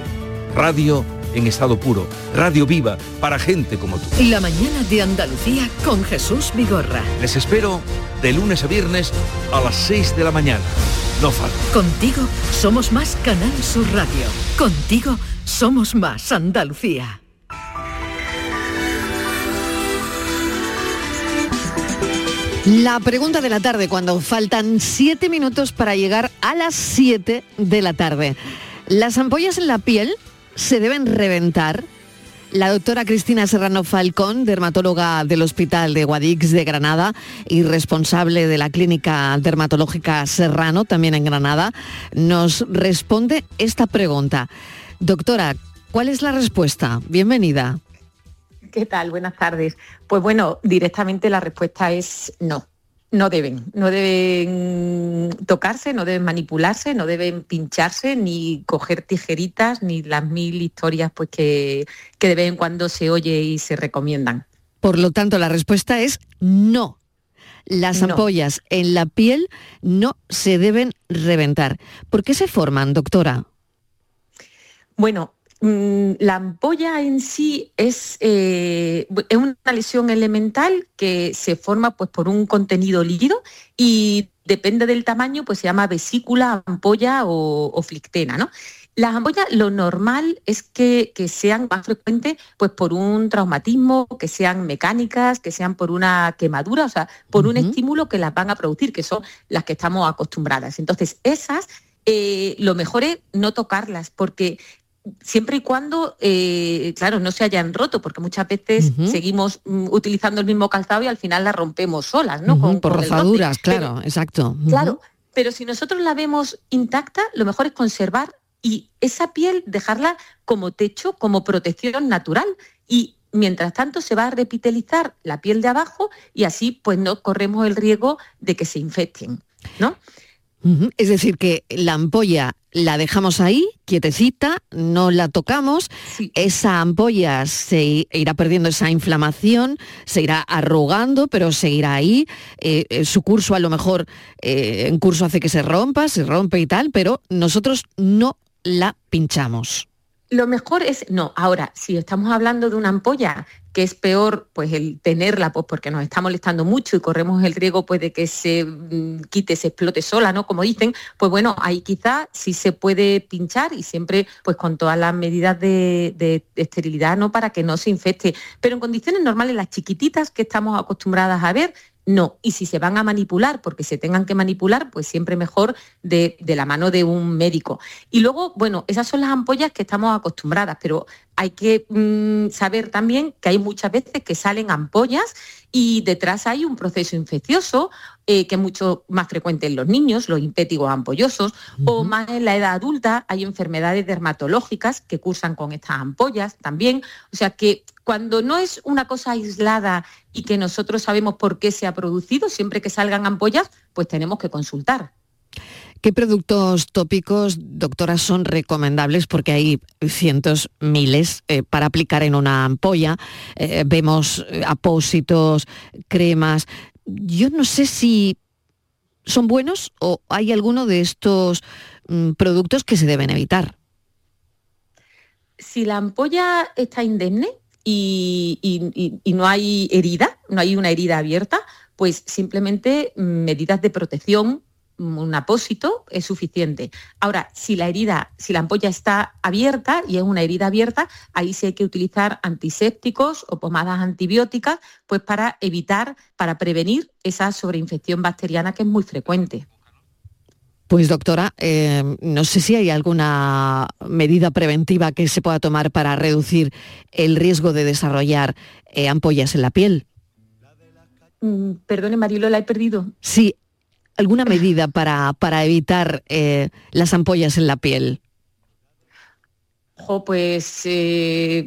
Radio en estado puro. Radio Viva para gente como tú. La mañana de Andalucía con Jesús Vigorra. Les espero de lunes a viernes a las 6 de la mañana. No falta. Contigo somos más Canal Sur Radio. Contigo somos más Andalucía. La pregunta de la tarde, cuando faltan siete minutos para llegar a las 7 de la tarde. ¿Las ampollas en la piel se deben reventar? La doctora Cristina Serrano Falcón, dermatóloga del Hospital de Guadix de Granada y responsable de la Clínica Dermatológica Serrano, también en Granada, nos responde esta pregunta. Doctora, ¿cuál es la respuesta? Bienvenida. ¿Qué tal? Buenas tardes. Pues bueno, directamente la respuesta es no. No deben, no deben tocarse, no deben manipularse, no deben pincharse, ni coger tijeritas, ni las mil historias pues, que, que de vez en cuando se oye y se recomiendan. Por lo tanto, la respuesta es no. Las No. ampollas en la piel no se deben reventar. ¿Por qué se forman, doctora? Bueno, la ampolla en sí es, eh, es una lesión elemental que se forma pues, por un contenido líquido y depende del tamaño, pues se llama vesícula, ampolla o, o flictena, ¿no? Las ampollas, lo normal es que, que sean más frecuentes pues, por un traumatismo, que sean mecánicas, que sean por una quemadura, o sea, por un estímulo que las van a producir, que son las que estamos acostumbradas. Entonces, esas, eh, lo mejor es no tocarlas, porque siempre y cuando, eh, claro, no se hayan roto, porque muchas veces seguimos mm, utilizando el mismo calzado y al final la rompemos solas, ¿no? Con- por con rozaduras, Pero- claro, exacto. Claro, pero si nosotros la vemos intacta, lo mejor es conservar y esa piel dejarla como techo, como protección natural. Y mientras tanto se va a repitelizar la piel de abajo y así pues no corremos el riesgo de que se infecten, ¿no? Es decir, que la ampolla la dejamos ahí, quietecita, no la tocamos, esa ampolla se irá perdiendo esa inflamación, se irá arrugando, pero seguirá ahí. eh, eh, su curso a lo mejor eh, en curso hace que se rompa, se rompe y tal, pero nosotros no la pinchamos. Lo mejor es, no, ahora, si estamos hablando de una ampolla que es peor pues el tenerla pues porque nos está molestando mucho y corremos el riesgo pues de que se mm, quite, se explote sola, ¿no? Como dicen, pues bueno, ahí quizá sí se puede pinchar y siempre pues con todas las medidas de, de esterilidad, ¿no? Para que no se infecte. Pero en condiciones normales, las chiquititas que estamos acostumbradas a ver, no. Y si se van a manipular, porque se tengan que manipular, pues siempre mejor de, de la mano de un médico. Y luego, bueno, esas son las ampollas que estamos acostumbradas, pero hay que mm, saber también que hay muchas veces que salen ampollas y detrás hay un proceso infeccioso eh, que es mucho más frecuente en los niños, los impétigos ampollosos, o más en la edad adulta hay enfermedades dermatológicas que cursan con estas ampollas también. O sea que cuando no es una cosa aislada y que nosotros sabemos por qué se ha producido, siempre que salgan ampollas, pues tenemos que consultar. ¿Qué productos tópicos, doctora, son recomendables? Porque hay cientos, miles eh, para aplicar en una ampolla. Eh, vemos eh, apósitos, cremas. Yo no sé si son buenos o hay alguno de estos mm, productos que se deben evitar. si la ampolla está indemne y, no hay herida, no hay una herida abierta, pues simplemente mm, medidas de protección, un apósito es suficiente. Ahora, si la herida, si la ampolla está abierta y es una herida abierta, ahí sí hay que utilizar antisépticos o pomadas antibióticas, pues para evitar, para prevenir esa sobreinfección bacteriana que es muy frecuente. Pues doctora, eh, no sé si hay alguna medida preventiva que se pueda tomar para reducir el riesgo de desarrollar eh, ampollas en la piel. Mm, Perdone, Marilo, la he perdido. Sí, alguna medida para, para evitar eh, las ampollas en la piel. Jo, pues eh,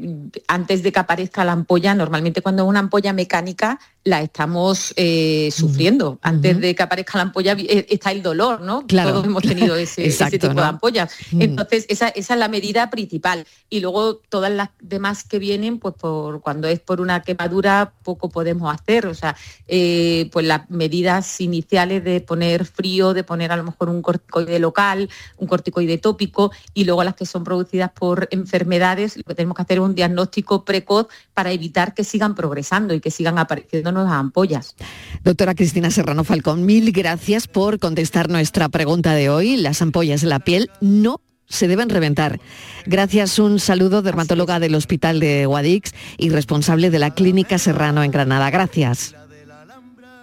antes de que aparezca la ampolla, normalmente cuando es una ampolla mecánica la estamos eh, sufriendo. Antes de que aparezca la ampolla eh, está el dolor, ¿no? Claro. Todos hemos tenido ese, tipo ¿no? de ampollas. Entonces, esa, esa es la medida principal. Y luego todas las demás que vienen, pues por cuando es por una quemadura, poco podemos hacer. O sea, pues las medidas iniciales de poner frío, de poner a lo mejor un corticoide local, un corticoide tópico, y luego las que son producidas por por enfermedades, lo que tenemos que hacer es un diagnóstico precoz para evitar que sigan progresando y que sigan apareciendo nuevas ampollas. Doctora Cristina Serrano Falcón, mil gracias por contestar nuestra pregunta de hoy. Las ampollas de la piel no se deben reventar. Gracias, un saludo, dermatóloga del Hospital de Guadix y responsable de la Clínica Serrano en Granada. Gracias.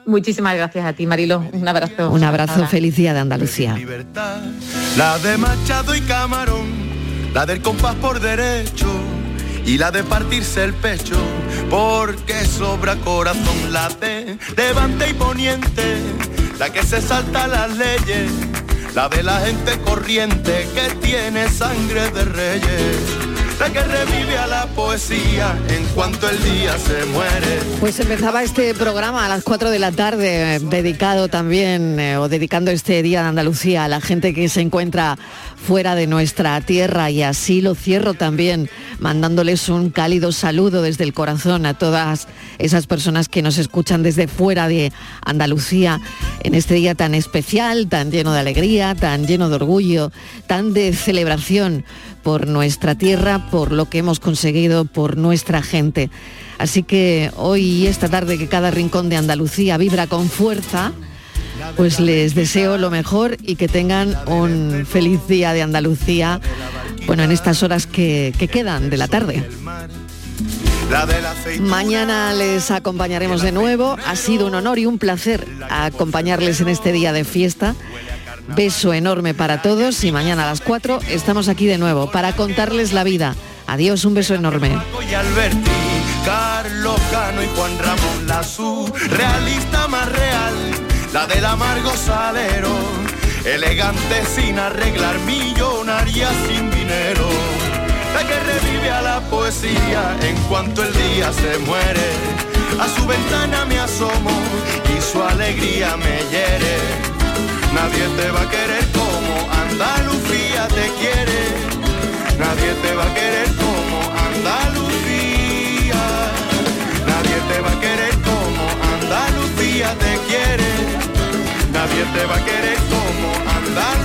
Muchísimas gracias a ti, Marilo. Un abrazo. Un abrazo, feliz día de Andalucía. La de Machado y Camarón, la del compás por derecho y la de partirse el pecho, porque sobra corazón la de levante y poniente, la que se salta las leyes la de la gente corriente que tiene sangre de reyes, la que revive a la poesía en cuanto el día se muere. Pues empezaba este programa a las 4 de la tarde, dedicado también, eh, o dedicando este Día de Andalucía a la gente que se encuentra fuera de nuestra tierra y así lo cierro también mandándoles un cálido saludo desde el corazón a todas esas personas que nos escuchan desde fuera de Andalucía en este día tan especial, tan lleno de alegría, tan lleno de orgullo, tan de celebración por nuestra tierra, por lo que hemos conseguido, por nuestra gente. Así que hoy y esta tarde que cada rincón de Andalucía vibra con fuerza, pues les deseo lo mejor y que tengan un feliz día de Andalucía, bueno, en estas horas que, que quedan de la tarde. Mañana les acompañaremos de nuevo. Ha sido un honor y un placer acompañarles en este día de fiesta. Beso enorme para todos y mañana a las 4 estamos aquí de nuevo para contarles la vida. Adiós, un beso enorme. La que revive a la poesía en cuanto el día se muere. A su ventana me asomo y su alegría me hiere. Nadie te va a querer como Andalucía te quiere. Nadie te va a querer como Andalucía. Nadie te va a querer como Andalucía te quiere. Nadie te va a querer como Andalucía.